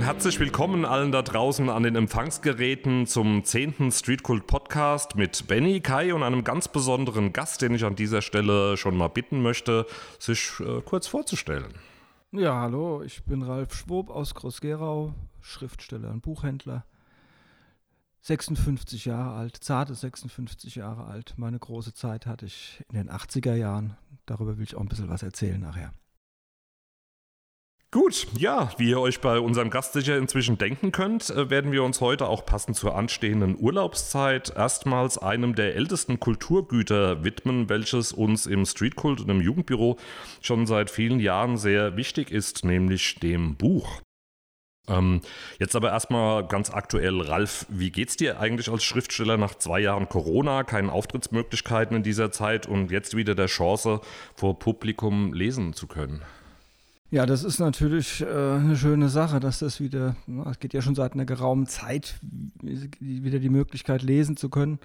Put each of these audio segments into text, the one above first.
und herzlich willkommen allen da draußen an den Empfangsgeräten zum 10. Streetkult Podcast mit Benny, Kai und einem ganz besonderen Gast, den ich an dieser Stelle schon mal bitten möchte, sich äh, kurz vorzustellen. Ja, hallo, ich bin Ralf Schwob aus Groß-Gerau, Schriftsteller und Buchhändler. 56 Jahre alt, zarte 56 Jahre alt. Meine große Zeit hatte ich in den 80er Jahren. Darüber will ich auch ein bisschen was erzählen nachher. Gut, ja, wie ihr euch bei unserem Gast sicher inzwischen denken könnt, äh, werden wir uns heute auch passend zur anstehenden Urlaubszeit erstmals einem der ältesten Kulturgüter widmen, welches uns im Streetkult und im Jugendbüro schon seit vielen Jahren sehr wichtig ist, nämlich dem Buch. Ähm, jetzt aber erstmal ganz aktuell, Ralf, wie geht's dir eigentlich als Schriftsteller nach zwei Jahren Corona, keinen Auftrittsmöglichkeiten in dieser Zeit und jetzt wieder der Chance, vor Publikum lesen zu können? Ja, das ist natürlich äh, eine schöne Sache, dass das wieder, es geht ja schon seit einer geraumen Zeit, wieder die Möglichkeit lesen zu können.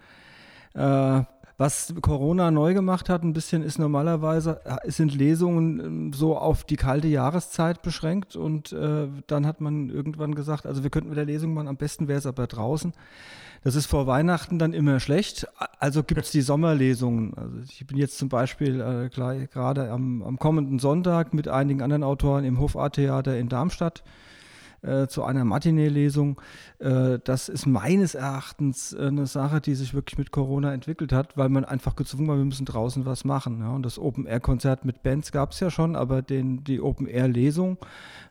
Äh, was Corona neu gemacht hat, ein bisschen ist normalerweise, äh, sind Lesungen ähm, so auf die kalte Jahreszeit beschränkt und äh, dann hat man irgendwann gesagt, also wir könnten mit der Lesung machen, am besten wäre es aber draußen. Das ist vor Weihnachten dann immer schlecht. Also gibt es die Sommerlesungen. Also ich bin jetzt zum Beispiel äh, gerade am, am kommenden Sonntag mit einigen anderen Autoren im Hofarttheater in Darmstadt äh, zu einer Matinee-Lesung. Äh, das ist meines Erachtens äh, eine Sache, die sich wirklich mit Corona entwickelt hat, weil man einfach gezwungen war, wir müssen draußen was machen. Ja. Und das Open-Air-Konzert mit Bands gab es ja schon, aber den, die Open-Air-Lesung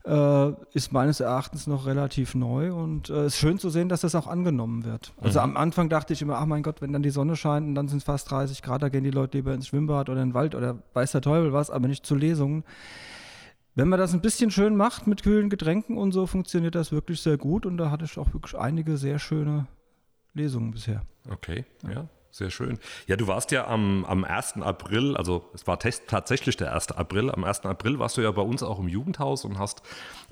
äh, ist meines Erachtens noch relativ neu und es äh, ist schön zu sehen, dass das auch angenommen wird. Also mhm. am Anfang dachte ich immer, ach mein Gott, wenn dann die Sonne scheint und dann sind es fast 30 Grad, da gehen die Leute lieber ins Schwimmbad oder in den Wald oder weiß der Teufel was, aber nicht zu Lesungen. Wenn man das ein bisschen schön macht mit kühlen Getränken und so, funktioniert das wirklich sehr gut und da hatte ich auch wirklich einige sehr schöne Lesungen bisher. Okay, ja. ja. Sehr schön. Ja, du warst ja am, am 1. April, also es war tatsächlich der 1. April, am 1. April warst du ja bei uns auch im Jugendhaus und hast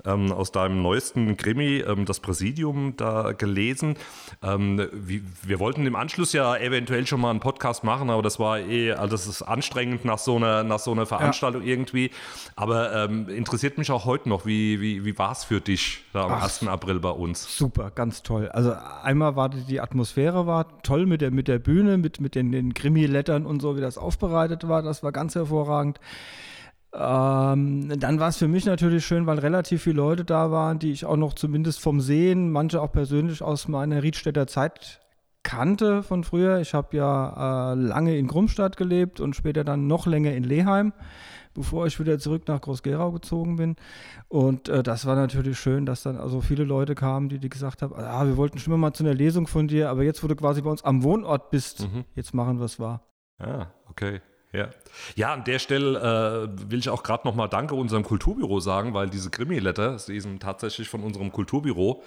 ähm, aus deinem neuesten Krimi ähm, das Präsidium da gelesen. Ähm, wie, wir wollten im Anschluss ja eventuell schon mal einen Podcast machen, aber das war eh, also das ist anstrengend nach so einer, nach so einer Veranstaltung ja. irgendwie. Aber ähm, interessiert mich auch heute noch, wie, wie, wie war es für dich da am Ach, 1. April bei uns? Super, ganz toll. Also einmal war die Atmosphäre war toll mit der, mit der Bühne mit, mit den, den Krimi-Lettern und so, wie das aufbereitet war. Das war ganz hervorragend. Ähm, dann war es für mich natürlich schön, weil relativ viele Leute da waren, die ich auch noch zumindest vom Sehen, manche auch persönlich aus meiner Riedstädter Zeit kannte von früher. Ich habe ja äh, lange in Grumstadt gelebt und später dann noch länger in Leheim bevor ich wieder zurück nach Groß-Gerau gezogen bin. Und äh, das war natürlich schön, dass dann also viele Leute kamen, die, die gesagt haben, ah, wir wollten schon mal zu einer Lesung von dir, aber jetzt, wo du quasi bei uns am Wohnort bist, mhm. jetzt machen wir es wahr. Ah, okay. Ja. ja, an der Stelle äh, will ich auch gerade nochmal Danke unserem Kulturbüro sagen, weil diese Krimi-Letter, die sind tatsächlich von unserem Kulturbüro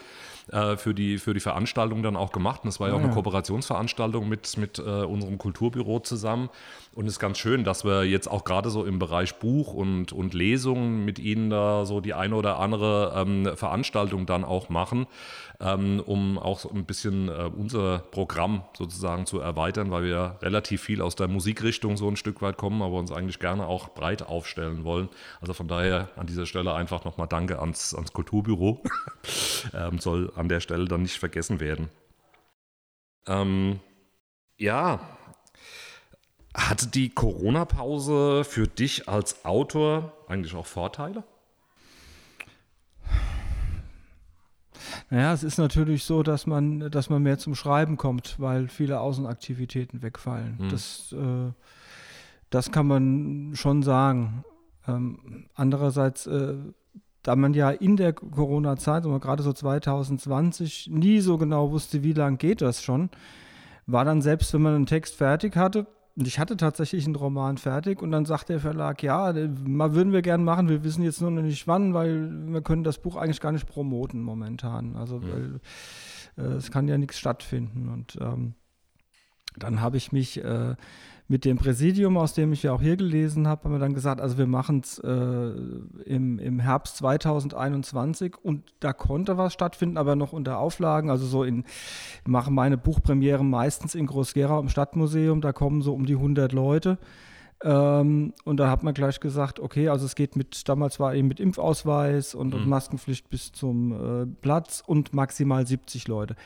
äh, für, die, für die Veranstaltung dann auch gemacht. Und das war ja auch eine Kooperationsveranstaltung mit, mit äh, unserem Kulturbüro zusammen. Und es ist ganz schön, dass wir jetzt auch gerade so im Bereich Buch und, und Lesungen mit Ihnen da so die eine oder andere ähm, Veranstaltung dann auch machen, ähm, um auch so ein bisschen äh, unser Programm sozusagen zu erweitern, weil wir relativ viel aus der Musikrichtung so ein Stück weit kommen, aber uns eigentlich gerne auch breit aufstellen wollen. Also von daher an dieser Stelle einfach nochmal Danke ans, ans Kulturbüro. ähm, soll an der Stelle dann nicht vergessen werden. Ähm, ja, hatte die Corona-Pause für dich als Autor eigentlich auch Vorteile? Naja, es ist natürlich so, dass man, dass man mehr zum Schreiben kommt, weil viele Außenaktivitäten wegfallen. Hm. Das, äh, das kann man schon sagen. Ähm, andererseits äh, da man ja in der Corona-Zeit, gerade so 2020, nie so genau wusste, wie lang geht das schon, war dann selbst, wenn man einen Text fertig hatte, und ich hatte tatsächlich einen Roman fertig und dann sagt der Verlag, ja, mal würden wir gern machen, wir wissen jetzt nur noch nicht wann, weil wir können das Buch eigentlich gar nicht promoten momentan. Also ja. weil, äh, es kann ja nichts stattfinden. Und ähm, dann habe ich mich äh, mit dem Präsidium, aus dem ich ja auch hier gelesen habe, haben wir dann gesagt, also wir machen es äh, im, im Herbst 2021 und da konnte was stattfinden, aber noch unter Auflagen. Also so in, machen meine Buchpremiere meistens in Groß-Gerau im Stadtmuseum, da kommen so um die 100 Leute. Ähm, und da hat man gleich gesagt, okay, also es geht mit, damals war eben mit Impfausweis und, mhm. und Maskenpflicht bis zum äh, Platz und maximal 70 Leute.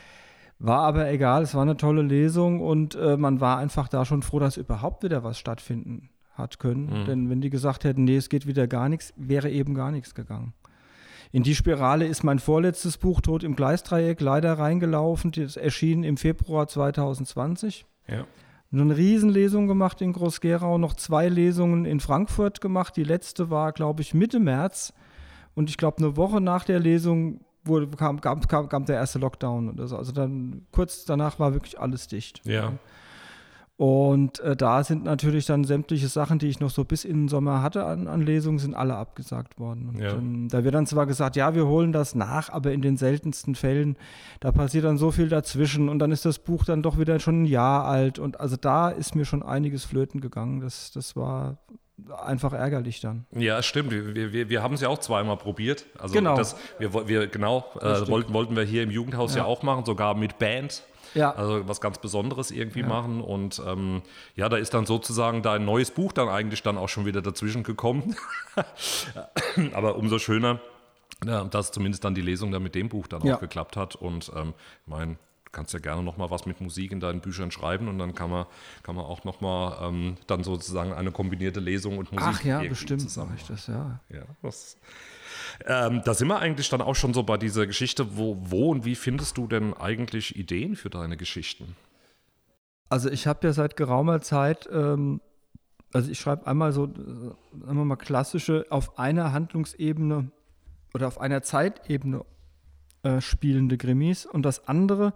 War aber egal, es war eine tolle Lesung und äh, man war einfach da schon froh, dass überhaupt wieder was stattfinden hat können. Mhm. Denn wenn die gesagt hätten, nee, es geht wieder gar nichts, wäre eben gar nichts gegangen. In die Spirale ist mein vorletztes Buch Tod im Gleisdreieck leider reingelaufen. Das erschien im Februar 2020. Ja. Eine Riesenlesung gemacht in Groß-Gerau, noch zwei Lesungen in Frankfurt gemacht. Die letzte war, glaube ich, Mitte März. Und ich glaube, eine Woche nach der Lesung wurde, kam, kam, kam, kam der erste Lockdown oder so. Also dann kurz danach war wirklich alles dicht. Ja. Und äh, da sind natürlich dann sämtliche Sachen, die ich noch so bis in den Sommer hatte an, an Lesungen, sind alle abgesagt worden. Und, ja. ähm, da wird dann zwar gesagt, ja, wir holen das nach, aber in den seltensten Fällen, da passiert dann so viel dazwischen und dann ist das Buch dann doch wieder schon ein Jahr alt. Und also da ist mir schon einiges flöten gegangen. Das, das war einfach ärgerlich dann. Ja, stimmt. Wir, wir, wir haben es ja auch zweimal probiert. Also genau. Das, wir, wir, genau, äh, wollten, wollten wir hier im Jugendhaus ja. ja auch machen, sogar mit Band. Ja. Also was ganz Besonderes irgendwie ja. machen. Und ähm, ja, da ist dann sozusagen dein neues Buch dann eigentlich dann auch schon wieder dazwischen gekommen. Aber umso schöner, ja, dass zumindest dann die Lesung dann mit dem Buch dann auch geklappt hat. Und ähm, mein kannst ja gerne noch mal was mit Musik in deinen Büchern schreiben und dann kann man, kann man auch noch mal ähm, dann sozusagen eine kombinierte Lesung und Musik Ach ja, bestimmt mache ich das, ja. Ja, das, ähm, da sind wir eigentlich dann auch schon so bei dieser Geschichte, wo, wo und wie findest du denn eigentlich Ideen für deine Geschichten? Also ich habe ja seit geraumer Zeit, ähm, also ich schreibe einmal so, äh, sagen wir mal klassische, auf einer Handlungsebene oder auf einer Zeitebene äh, spielende Grimmis. Und das andere,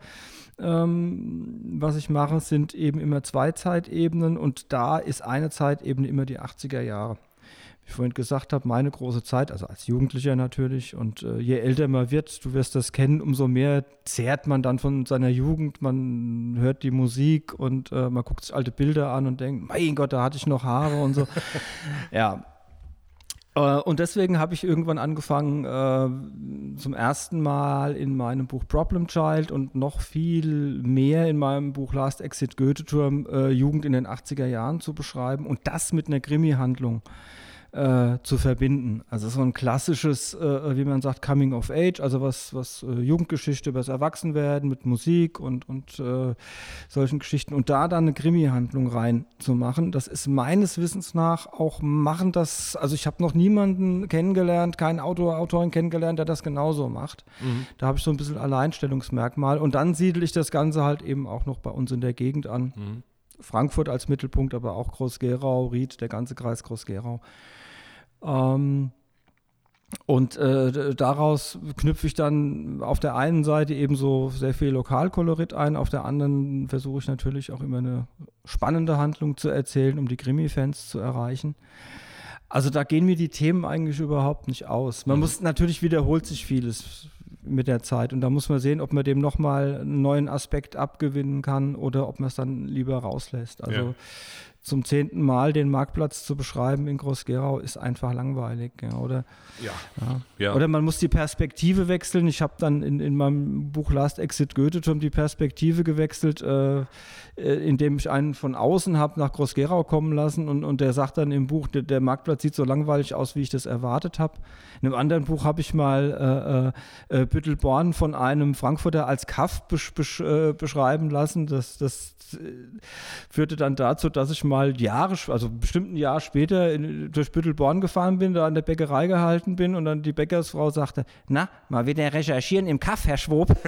ähm, was ich mache, sind eben immer zwei Zeitebenen und da ist eine Zeitebene immer die 80er Jahre wie ich vorhin gesagt habe, meine große Zeit, also als Jugendlicher natürlich. Und äh, je älter man wird, du wirst das kennen, umso mehr zehrt man dann von seiner Jugend. Man hört die Musik und äh, man guckt sich alte Bilder an und denkt, mein Gott, da hatte ich noch Haare und so. ja. Äh, und deswegen habe ich irgendwann angefangen, äh, zum ersten Mal in meinem Buch Problem Child und noch viel mehr in meinem Buch Last Exit Goethe-Turm äh, Jugend in den 80er Jahren zu beschreiben und das mit einer Krimi-Handlung äh, zu verbinden. Also so ein klassisches, äh, wie man sagt, Coming of Age, also was, was äh, Jugendgeschichte über das Erwachsenwerden mit Musik und, und äh, solchen Geschichten und da dann eine Krimi-Handlung reinzumachen. Das ist meines Wissens nach auch machen das, also ich habe noch niemanden kennengelernt, keinen Autor, Autorin kennengelernt, der das genauso macht. Mhm. Da habe ich so ein bisschen Alleinstellungsmerkmal und dann siedle ich das Ganze halt eben auch noch bei uns in der Gegend an. Mhm. Frankfurt als Mittelpunkt, aber auch Groß-Gerau, Ried, der ganze Kreis Groß-Gerau. Ähm, und äh, daraus knüpfe ich dann auf der einen Seite eben so sehr viel Lokalkolorit ein, auf der anderen versuche ich natürlich auch immer eine spannende Handlung zu erzählen, um die Krimi-Fans zu erreichen. Also da gehen mir die Themen eigentlich überhaupt nicht aus. Man mhm. muss natürlich wiederholt sich vieles mit der Zeit und da muss man sehen, ob man dem nochmal einen neuen Aspekt abgewinnen kann oder ob man es dann lieber rauslässt. Also ja zum zehnten Mal den Marktplatz zu beschreiben in Groß-Gerau ist einfach langweilig. Ja, oder, ja. ja. Ja. oder man muss die Perspektive wechseln. Ich habe dann in, in meinem Buch Last Exit Goethe-Turm die Perspektive gewechselt, äh, äh, indem ich einen von außen habe nach Groß-Gerau kommen lassen und, und der sagt dann im Buch, der, der, Marktplatz sieht so langweilig aus, wie ich das erwartet habe. In einem anderen Buch habe ich mal äh, äh, äh, Büttelborn von einem Frankfurter als Kaff besch besch äh, beschreiben lassen. Das, das führte dann dazu, dass ich mal mal Jahre, also bestimmt ein Jahr später in, durch Büttelborn gefahren bin, da an der Bäckerei gehalten bin und dann die Bäckersfrau sagte, na, mal wieder recherchieren im Kaff, Herr Schwob.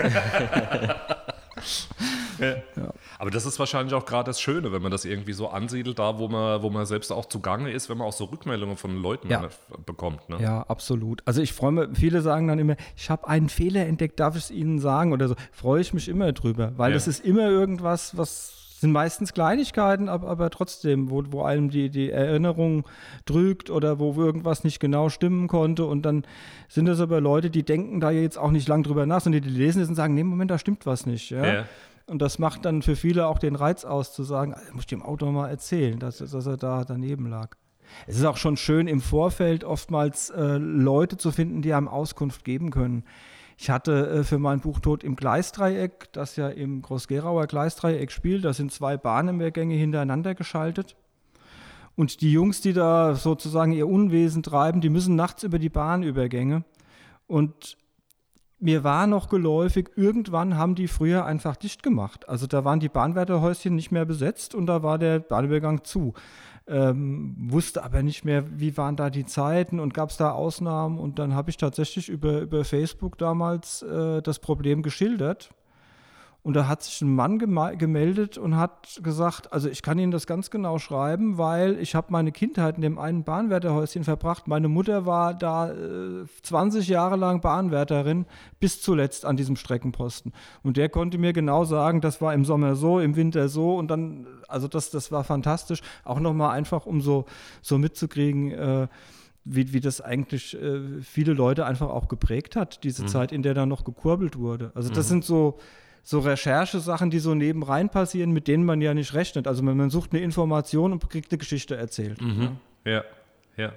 ja. Ja. Aber das ist wahrscheinlich auch gerade das Schöne, wenn man das irgendwie so ansiedelt, da wo man, wo man selbst auch zugange ist, wenn man auch so Rückmeldungen von Leuten ja. bekommt. Ne? Ja, absolut. Also ich freue mich, viele sagen dann immer, ich habe einen Fehler entdeckt, darf ich es Ihnen sagen oder so. Freue ich mich immer drüber, weil es ist immer irgendwas, was sind meistens Kleinigkeiten, aber, aber trotzdem, wo, wo einem die, die Erinnerung drückt oder wo irgendwas nicht genau stimmen konnte. Und dann sind das aber Leute, die denken da jetzt auch nicht lang drüber nach, sondern die lesen es und sagen, nee, Moment, da stimmt was nicht. Ja? ja. Und das macht dann für viele auch den Reiz aus, zu sagen, muss ich dem Autor mal erzählen, dass, dass er da daneben lag. Es ist auch schon schön im Vorfeld oftmals äh, Leute zu finden, die einem Auskunft geben können. Ich hatte äh, für mein Buch Tod im Gleisdreieck, das ja im Groß-Gerauer Gleisdreieck spielt, da sind zwei Bahnenmehrgänge hintereinander geschaltet. Und die Jungs, die da sozusagen ihr Unwesen treiben, die müssen nachts über die Bahnübergänge. Und mir war noch geläufig, irgendwann haben die früher einfach dicht gemacht. Also da waren die Bahnwärterhäuschen nicht mehr besetzt und da war der Bahnübergang zu. Ähm, wusste aber nicht mehr, wie waren da die Zeiten und gab es da Ausnahmen. Und dann habe ich tatsächlich über, über Facebook damals äh, das Problem geschildert und da hat sich ein Mann gemeldet und hat gesagt, also ich kann Ihnen das ganz genau schreiben, weil ich habe meine Kindheit in dem einen Bahnwärterhäuschen verbracht. Meine Mutter war da äh, 20 Jahre lang Bahnwärterin, bis zuletzt an diesem Streckenposten. Und der konnte mir genau sagen, das war im Sommer so, im Winter so. Und dann, also das, das war fantastisch. Auch nochmal einfach, um so, so mitzukriegen, äh, wie, wie das eigentlich äh, viele Leute einfach auch geprägt hat, diese mhm. Zeit, in der da noch gekurbelt wurde. Also das mhm. sind so so Recherchesachen, die so nebenrein passieren, mit denen man ja nicht rechnet. Also man sucht eine Information und kriegt eine Geschichte erzählt. Mhm. Ja, ja.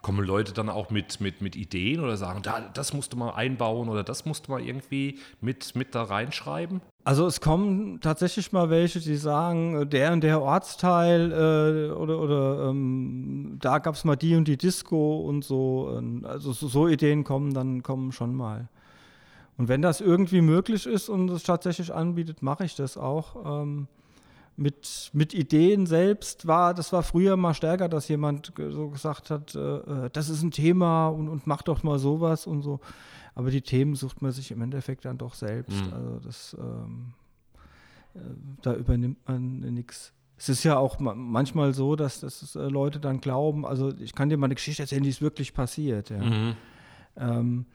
Kommen Leute dann auch mit, mit, mit Ideen oder sagen, da, das musst du mal einbauen oder das musst du mal irgendwie mit, mit da reinschreiben? Also es kommen tatsächlich mal welche, die sagen, der und der Ortsteil äh, oder, oder ähm, da gab es mal die und die Disco und so. Also so, so Ideen kommen dann kommen schon mal. Und wenn das irgendwie möglich ist und es tatsächlich anbietet, mache ich das auch. Ähm, mit, mit Ideen selbst war, das war früher mal stärker, dass jemand so gesagt hat, äh, äh, das ist ein Thema und, und mach doch mal sowas und so. Aber die Themen sucht man sich im Endeffekt dann doch selbst. Mhm. Also das, ähm, äh, da übernimmt man nichts. Es ist ja auch manchmal so, dass, dass äh, Leute dann glauben, also ich kann dir mal eine Geschichte erzählen, die ist wirklich passiert. Ja. Mhm. Ähm,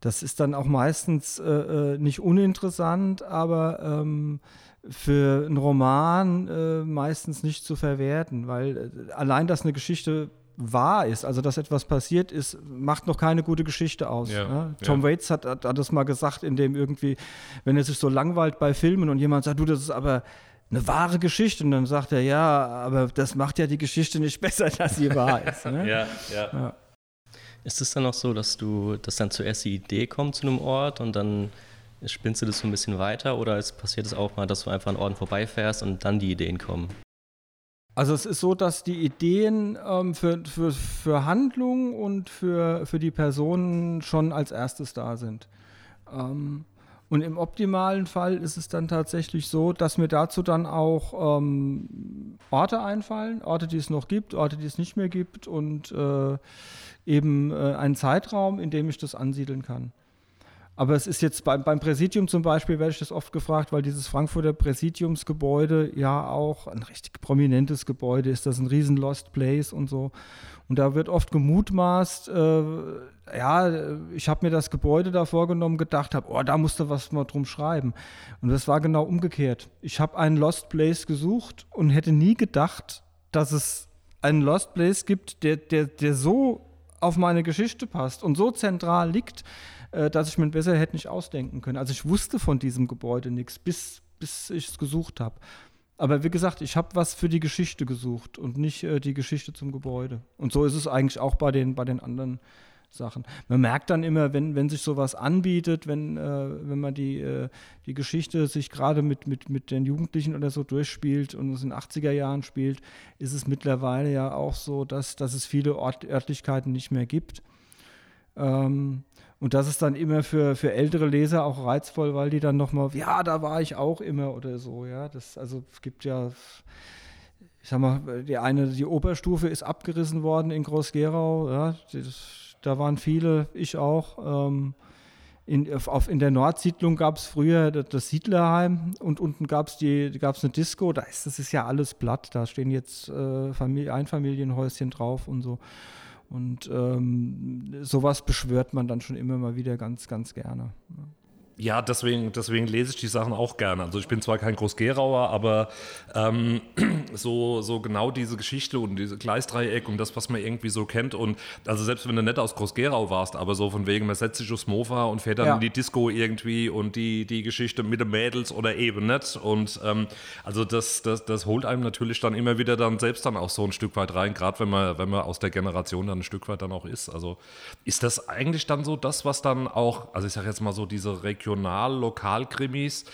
das ist dann auch meistens äh, äh, nicht uninteressant, aber ähm, für einen Roman äh, meistens nicht zu verwerten, weil äh, allein, dass eine Geschichte wahr ist, also dass etwas passiert ist, macht noch keine gute Geschichte aus. Ja, ne? Tom ja. Waits hat, hat, hat, das mal gesagt, in dem irgendwie, wenn er sich so langweilt bei Filmen und jemand sagt, du, das ist aber eine wahre Geschichte und dann sagt er, ja, aber das macht ja die Geschichte nicht besser, dass sie wahr ist. Ne? ja, ja. ja. Ist es dann auch so, dass du, dass dann zuerst die Idee kommt zu einem Ort und dann spinnst du das so ein bisschen weiter oder es passiert es auch mal, dass du einfach an Orten vorbeifährst und dann die Ideen kommen? Also es ist so, dass die Ideen ähm, für, für, für Handlung und für, für die Personen schon als erstes da sind. Ähm, und im optimalen Fall ist es dann tatsächlich so, dass mir dazu dann auch ähm, Orte einfallen, Orte, die es noch gibt, Orte, die es nicht mehr gibt und äh, eben äh, einen Zeitraum, in dem ich das ansiedeln kann. Aber es ist jetzt beim, beim Präsidium zum Beispiel, werde ich das oft gefragt, weil dieses Frankfurter Präsidiumsgebäude ja auch ein richtig prominentes Gebäude ist, das ist ein riesen Lost Place und so. Und da wird oft gemutmaßt, äh, ja, ich habe mir das Gebäude da vorgenommen, gedacht habe, oh, da musste was mal drum schreiben. Und das war genau umgekehrt. Ich habe einen Lost Place gesucht und hätte nie gedacht, dass es einen Lost Place gibt, der, der, der so auf meine Geschichte passt und so zentral liegt, äh, dass ich mir besser hätte nicht ausdenken können. Also ich wusste von diesem Gebäude nichts, bis, bis ich es gesucht habe. Aber wie gesagt, ich habe was für die Geschichte gesucht und nicht äh, die Geschichte zum Gebäude. Und so ist es eigentlich auch bei den, bei den anderen Sachen. Man merkt dann immer, wenn, wenn sich sowas anbietet, wenn, äh, wenn man die, äh, die Geschichte sich gerade mit, mit, mit den Jugendlichen oder so durchspielt und es in den 80er Jahren spielt, ist es mittlerweile ja auch so, dass, dass es viele Ort, Örtlichkeiten nicht mehr gibt. Ähm, und das ist dann immer für, für ältere Leser auch reizvoll, weil die dann nochmal, ja, da war ich auch immer oder so, ja. Das, also es gibt ja, ich sag mal, die eine, die Oberstufe ist abgerissen worden in Groß-Gerau, ja. Das, da waren viele, ich auch. Ähm, in, auf, in der Nordsiedlung gab es früher das, Siedlerheim und unten gab es eine Disco. Da ist, das ist ja alles platt. Da stehen jetzt äh, Familie, Einfamilienhäuschen drauf und so. Und ähm, sowas beschwört man dann schon immer mal wieder ganz, ganz gerne. Ja. Deswegen, deswegen lese ich die Sachen auch gerne. Also ich bin zwar kein Groß-Gerauer, aber ähm, so, so genau diese Geschichte und diese Gleisdreieck und das, was man irgendwie so kennt. Und also selbst wenn du nicht aus Groß-Gerau warst, aber so von wegen, man setzt sich aufs Mofa und fährt dann ja. in die Disco irgendwie und die, die Geschichte mit den Mädels oder eben nicht. Und ähm, also das, das, das holt einem natürlich dann immer wieder dann selbst dann auch so ein Stück weit rein, gerade wenn man, wenn man aus der Generation dann ein Stück weit dann auch ist. Also ist das eigentlich dann so das, was dann auch, also ich sage jetzt mal so diese Region Regional-Lokal-Krimis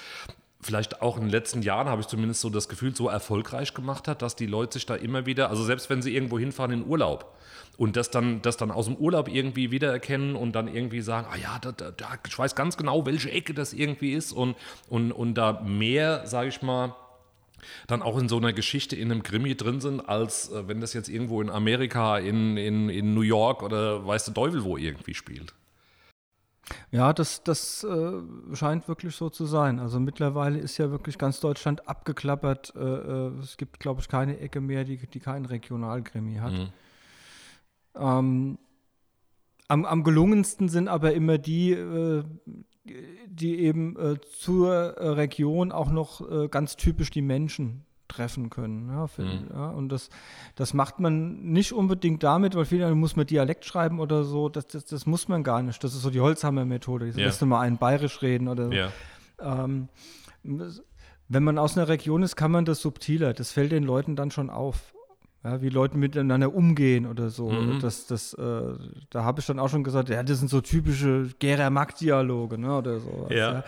vielleicht auch in den letzten Jahren, habe ich zumindest so das Gefühl, so erfolgreich gemacht hat, dass die Leute sich da immer wieder, also selbst wenn sie irgendwo hinfahren in Urlaub und das dann, das dann aus dem Urlaub irgendwie wiedererkennen und dann irgendwie sagen, ah ja, da, da, ich weiß ganz genau, welche Ecke das irgendwie ist und, und, und da mehr, sage ich mal, dann auch in so einer Geschichte in einem Krimi drin sind, als äh, wenn das jetzt irgendwo in Amerika, in, in, in New York oder weiß der Teufel wo irgendwie spielt. Ja, das, das äh, scheint wirklich so zu sein. Also mittlerweile ist ja wirklich ganz Deutschland abgeklappert. Äh, äh es gibt, glaube ich, keine Ecke mehr, die, die keinen Regionalkrimi hat. Mhm. Ähm, am, am gelungensten sind aber immer die, äh, die eben äh, zur äh, Region auch noch ganz typisch die Menschen treffen können. Ja, für, mhm. ja, und das, das macht man nicht unbedingt damit, weil viele muss man Dialekt schreiben oder so. Das, das, das muss man gar nicht. Das ist so die Holzhammer-Methode. Jetzt ja. lässt mal einen bayerisch reden oder so. Ja. Ähm, wenn man aus einer Region ist, kann man das subtiler. Das fällt den Leuten dann schon auf ja, wie Leute miteinander umgehen oder so. Mhm. Das, das, äh, da habe ich dann auch schon gesagt, ja, das sind so typische Gera-Mack-Dialoge, ne, oder so. Ja. ja.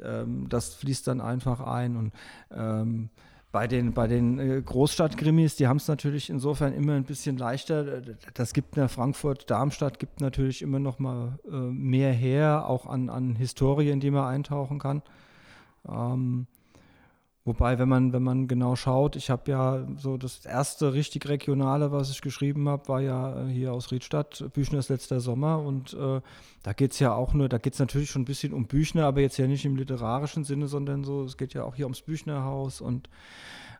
Ähm, das fließt dann einfach ein und ähm, bei den, bei den äh, Großstadt-Krimis, die haben es natürlich insofern immer ein bisschen leichter. Das gibt in Frankfurt, Darmstadt gibt natürlich immer noch mal äh, mehr her, auch an, an Historie, in die man eintauchen kann. Ähm, Wobei, wenn man, wenn man genau schaut, ich habe ja so das erste richtig regionale, was ich geschrieben habe, war ja äh, hier aus Riedstadt, Büchners letzter Sommer. Und äh, da geht es ja auch nur, da geht es natürlich schon ein bisschen um Büchner, aber jetzt ja nicht im literarischen Sinne, sondern so, es geht ja auch hier ums Büchnerhaus und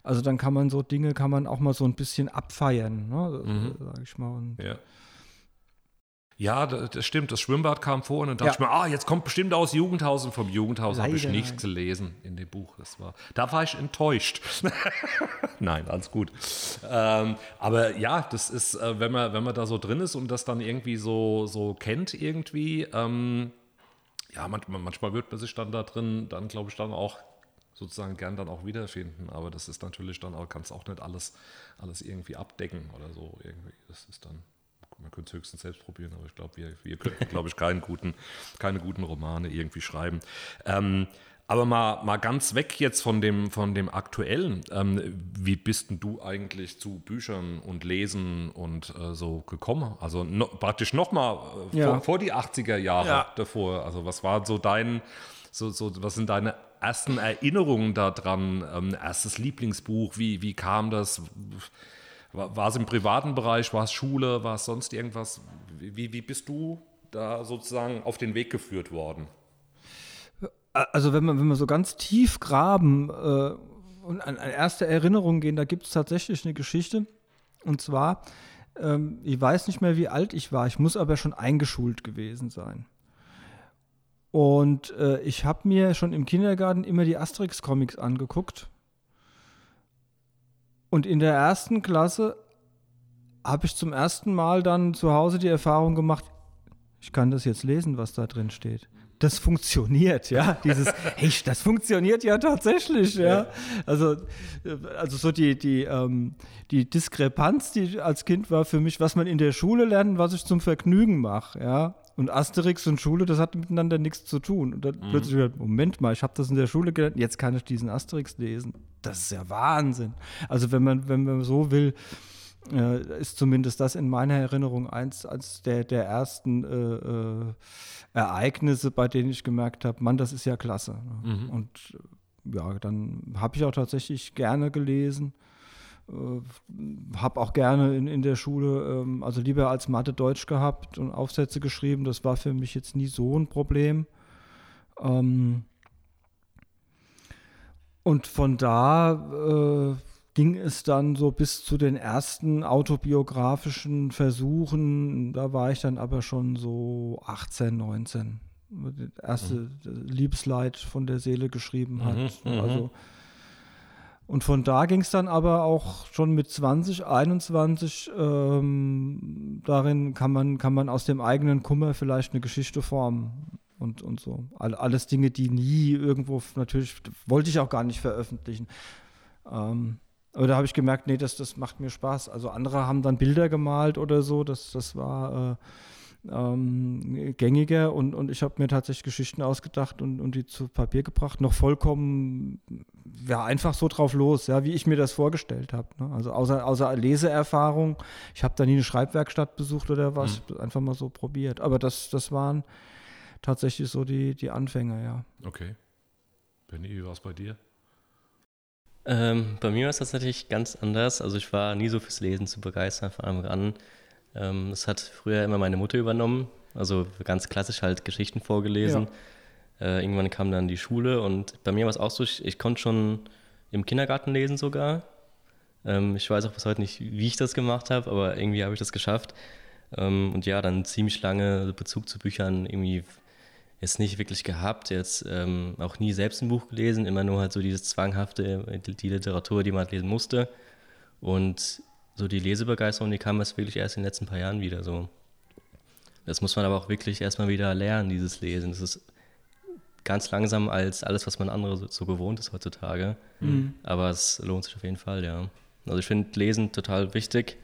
also dann kann man so Dinge, kann man auch mal so ein bisschen abfeiern, ne, mhm. sag ich mal. Und, ja. Ja, das stimmt. Das Schwimmbad kam vor und dann dachte ja. ich mir, ah, jetzt kommt bestimmt aus Jugendhaus und vom Jugendhaus habe ich nichts gelesen in dem Buch. Das war, da war ich enttäuscht. Nein, alles gut. Ähm, aber ja, das ist, äh, wenn man, wenn man da so drin ist und das dann irgendwie so, so kennt irgendwie, ähm, ja, manchmal, manchmal wird man sich dann da drin, dann glaube ich dann auch sozusagen gern dann auch wiederfinden. Aber das ist natürlich dann auch, kann es auch nicht alles, alles irgendwie abdecken oder so irgendwie. Das ist dann man könnte es höchstens selbst probieren, aber ich glaube, wir, wir könnten, glaube ich, keinen guten, keine guten Romane irgendwie schreiben. Ähm, aber mal, mal ganz weg jetzt von dem, von dem Aktuellen. Ähm, wie bist denn du eigentlich zu Büchern und Lesen und äh, so gekommen? Also no, praktisch nochmal äh, ja. vor, vor, die 80er Jahre ja. davor. Also was war so dein, so, so, was sind deine ersten Erinnerungen daran? Ähm, erstes Lieblingsbuch, wie, wie kam das? War, es im privaten Bereich, war es Schule, war es sonst irgendwas? Wie, wie bist du da sozusagen auf den Weg geführt worden? Also wenn man, wenn wir so ganz tief graben äh, und an, an, erste Erinnerungen gehen, da gibt es tatsächlich eine Geschichte. Und zwar, ähm, ich weiß nicht mehr, wie alt ich war, ich muss aber schon eingeschult gewesen sein. Und äh, ich habe mir schon im Kindergarten immer die Asterix-Comics angeguckt und in der ersten Klasse habe ich zum ersten Mal dann zu Hause die Erfahrung gemacht, ich kann das jetzt lesen, was da drin steht. Das funktioniert, ja. Dieses, hey, das funktioniert ja tatsächlich, ja. ja. Also, also so die, die, ähm, die Diskrepanz, die als Kind war für mich, was man in der Schule lernt und was ich zum Vergnügen mache, ja. Und Asterix und Schule, das hat miteinander nichts zu tun. Und dann mhm. plötzlich, Moment mal, ich habe das in der Schule gelernt, jetzt kann ich diesen Asterix lesen. Das ist ja Wahnsinn. Also wenn man, wenn man so will, äh, ist zumindest das in meiner Erinnerung eins, eins der, der ersten äh, äh, Ereignisse, bei denen ich gemerkt habe, Mann, das ist ja klasse. Mhm. Und ja, dann habe ich auch tatsächlich gerne gelesen. Äh, habe auch gerne in, in der Schule, ähm, also lieber als Mathe Deutsch gehabt und Aufsätze geschrieben. Das war für mich jetzt nie so ein Problem. Ähm, und von da äh, ging es dann so bis zu den ersten autobiografischen Versuchen. Da war ich dann aber schon so 18, 19. Das erste mhm. Liebesleid von der Seele geschrieben hat. Mhm, mhm. also und von da ging es dann aber auch schon mit 20, 21, ähm, darin kann man, kann man aus dem eigenen Kummer vielleicht eine Geschichte formen und, und so. All, alles Dinge, die nie irgendwo, natürlich wollte ich auch gar nicht veröffentlichen. Ähm, aber da habe ich gemerkt, nee, das, das macht mir Spaß. Also andere haben dann Bilder gemalt oder so, das, das war, äh, ähm, gängiger und, und ich habe mir tatsächlich Geschichten ausgedacht und, und die zu Papier gebracht. Noch vollkommen, ja, einfach so drauf los, ja, wie ich mir das vorgestellt habe. Ne? Also außer, außer Leseerfahrung, ich habe da nie eine Schreibwerkstatt besucht oder was, mhm. einfach mal so probiert. Aber das, das waren tatsächlich so die, die Anfänge, ja. Okay. Benny, wie war es bei dir? Ähm, bei mir war es tatsächlich ganz anders. Also ich war nie so fürs Lesen zu begeistern von Anfang an. Ähm, das hat früher immer meine Mutter übernommen. Also ganz klassisch halt Geschichten vorgelesen. Ja. Äh, irgendwann kam dann die Schule und bei mir war es auch so, ich, ich konnte schon im Kindergarten lesen sogar. Ähm, ich weiß auch bis heute nicht, wie ich das gemacht habe, aber irgendwie habe ich das geschafft. Ähm, und ja, dann ziemlich lange Bezug zu Büchern irgendwie jetzt nicht wirklich gehabt, jetzt ähm, auch nie selbst ein Buch gelesen, immer nur halt so dieses zwanghafte, die Literatur, die man halt lesen musste. Und so die Lesebegeisterung, die kam jetzt wirklich erst in den letzten paar Jahren wieder so. Das muss man aber auch wirklich erstmal wieder lernen, dieses Lesen. Das ist ganz langsam als alles, was man andere so, so gewohnt ist heutzutage. Mhm. Aber es lohnt sich auf jeden Fall, ja. Also ich finde Lesen total wichtig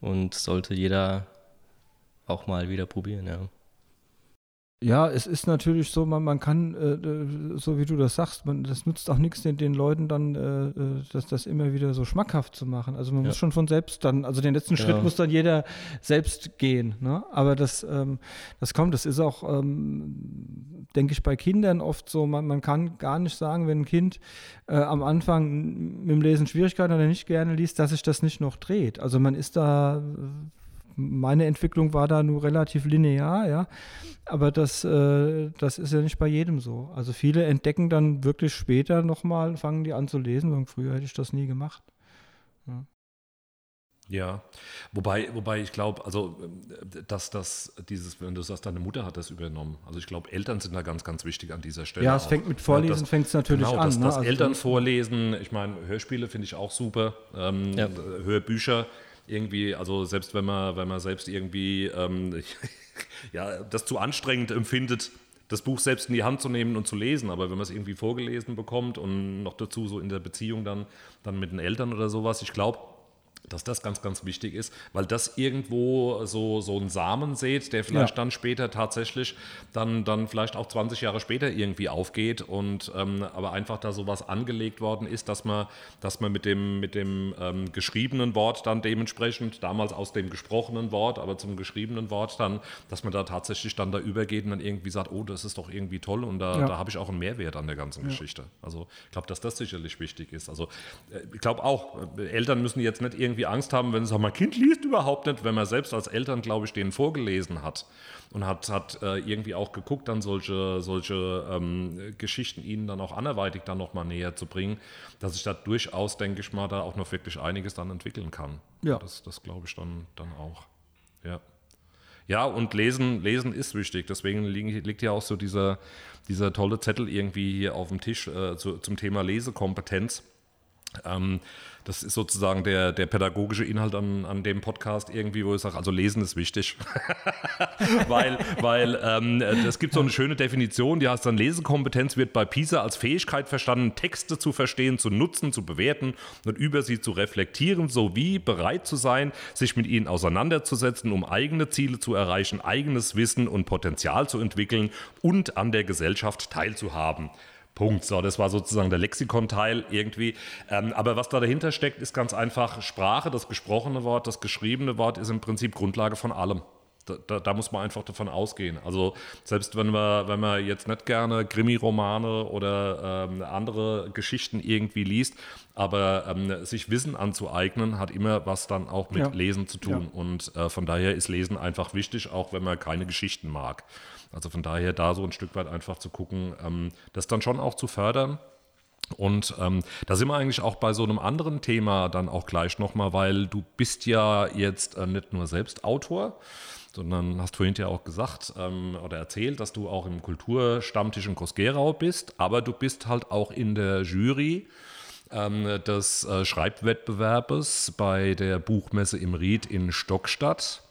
und sollte jeder auch mal wieder probieren, ja. Ja, es ist natürlich so, man, man kann, äh, so wie du das sagst, man, das nützt auch nichts, den, den Leuten dann äh, äh, das, das immer wieder so schmackhaft zu machen. Also man ja. muss schon von selbst dann, also den letzten ja. Schritt muss dann jeder selbst gehen. Ne? Aber das, ähm, das kommt, das ist auch, ähm, denke ich, bei Kindern oft so, man, man kann gar nicht sagen, wenn ein Kind äh, am Anfang mit dem Lesen Schwierigkeiten oder nicht gerne liest, dass sich das nicht noch dreht. Also man ist da meine Entwicklung war da nur relativ linear, ja. Aber das, äh, das ist ja nicht bei jedem so. Also viele entdecken dann wirklich später nochmal, fangen die an zu lesen, und früher hätte ich das nie gemacht. Ja. Ja, wobei, wobei ich glaube, also dass das dieses, wenn du sagst, deine Mutter hat das übernommen. Also ich glaube, Eltern sind da ganz, ganz wichtig an dieser Stelle. Ja, es fängt mit Vorlesen, ja, fängt es natürlich genau, an. Das, ne? das also Eltern vorlesen, ich meine, Hörspiele finde ich auch super, ähm, ja. Hörbücher irgendwie, also selbst wenn man, wenn man selbst irgendwie ähm, ja, das zu anstrengend empfindet, das Buch selbst in die Hand zu nehmen und zu lesen, aber wenn man es irgendwie vorgelesen bekommt und noch dazu so in der Beziehung dann, dann mit den Eltern oder sowas, ich glaube, dass das ganz, ganz wichtig ist, weil das irgendwo so, so ein Samen sät, der vielleicht ja. dann später tatsächlich dann, dann vielleicht auch 20 Jahre später irgendwie aufgeht und ähm, aber einfach da sowas angelegt worden ist, dass man, dass man mit dem, mit dem ähm, geschriebenen Wort dann dementsprechend, damals aus dem gesprochenen Wort, aber zum geschriebenen Wort dann, dass man da tatsächlich dann da übergeht und dann irgendwie sagt, oh, das ist doch irgendwie toll und da, ja. da habe ich auch einen Mehrwert an der ganzen ja. Geschichte. Also ich glaube, dass das sicherlich wichtig ist. Also äh, ich glaube auch, äh, Eltern müssen jetzt nicht irgendwie irgendwie Angst haben, wenn sie sagen, mein Kind liest überhaupt nicht, wenn man selbst als Eltern, glaube ich, denen vorgelesen hat und hat, hat äh, irgendwie auch geguckt, dann solche, solche ähm, Geschichten ihnen dann auch anderweitig dann nochmal näher zu bringen, dass ich da durchaus, denke ich mal, da auch noch wirklich einiges dann entwickeln kann. Ja. Das, das glaube ich dann, dann auch. Ja. Ja, und lesen, lesen ist wichtig. Deswegen liegt, ja auch so dieser, dieser tolle Zettel irgendwie hier auf dem Tisch äh, zu, zum Thema Lesekompetenz. Ähm, das ist sozusagen der, der pädagogische Inhalt an, an dem Podcast irgendwie, wo ich sage, also lesen ist wichtig. weil weil ähm, es gibt so eine schöne Definition, die heißt dann, Lesekompetenz wird bei PISA als Fähigkeit verstanden, Texte zu verstehen, zu nutzen, zu bewerten und über sie zu reflektieren, sowie bereit zu sein, sich mit ihnen auseinanderzusetzen, um eigene Ziele zu erreichen, eigenes Wissen und Potenzial zu entwickeln und an der Gesellschaft teilzuhaben. Punkt. So, das war sozusagen der Lexikon-Teil irgendwie. Ähm, aber was da dahinter steckt, ist ganz einfach Sprache, das gesprochene Wort, das geschriebene Wort ist im Prinzip Grundlage von allem. Da, da, da, muss man einfach davon ausgehen. Also selbst wenn wir, wenn man jetzt nicht gerne Krimi-Romane oder ähm, andere Geschichten irgendwie liest, aber ähm, sich Wissen anzueignen, hat immer was dann auch mit ja. Lesen zu tun. Ja. Und äh, von daher ist Lesen einfach wichtig, auch wenn man keine Geschichten mag. Also von daher da so ein Stück weit einfach zu gucken, ähm, das dann schon auch zu fördern. Und ähm, da sind wir eigentlich auch bei so einem anderen Thema dann auch gleich nochmal, weil du bist ja jetzt äh, nicht nur selbst Autor, sondern hast vorhin ja auch gesagt ähm, oder erzählt, dass du auch im Kulturstammtisch in Groß-Gerau bist, aber du bist halt auch in der Jury ähm, des äh, Schreibwettbewerbes bei der Buchmesse im Ried in Stockstadt.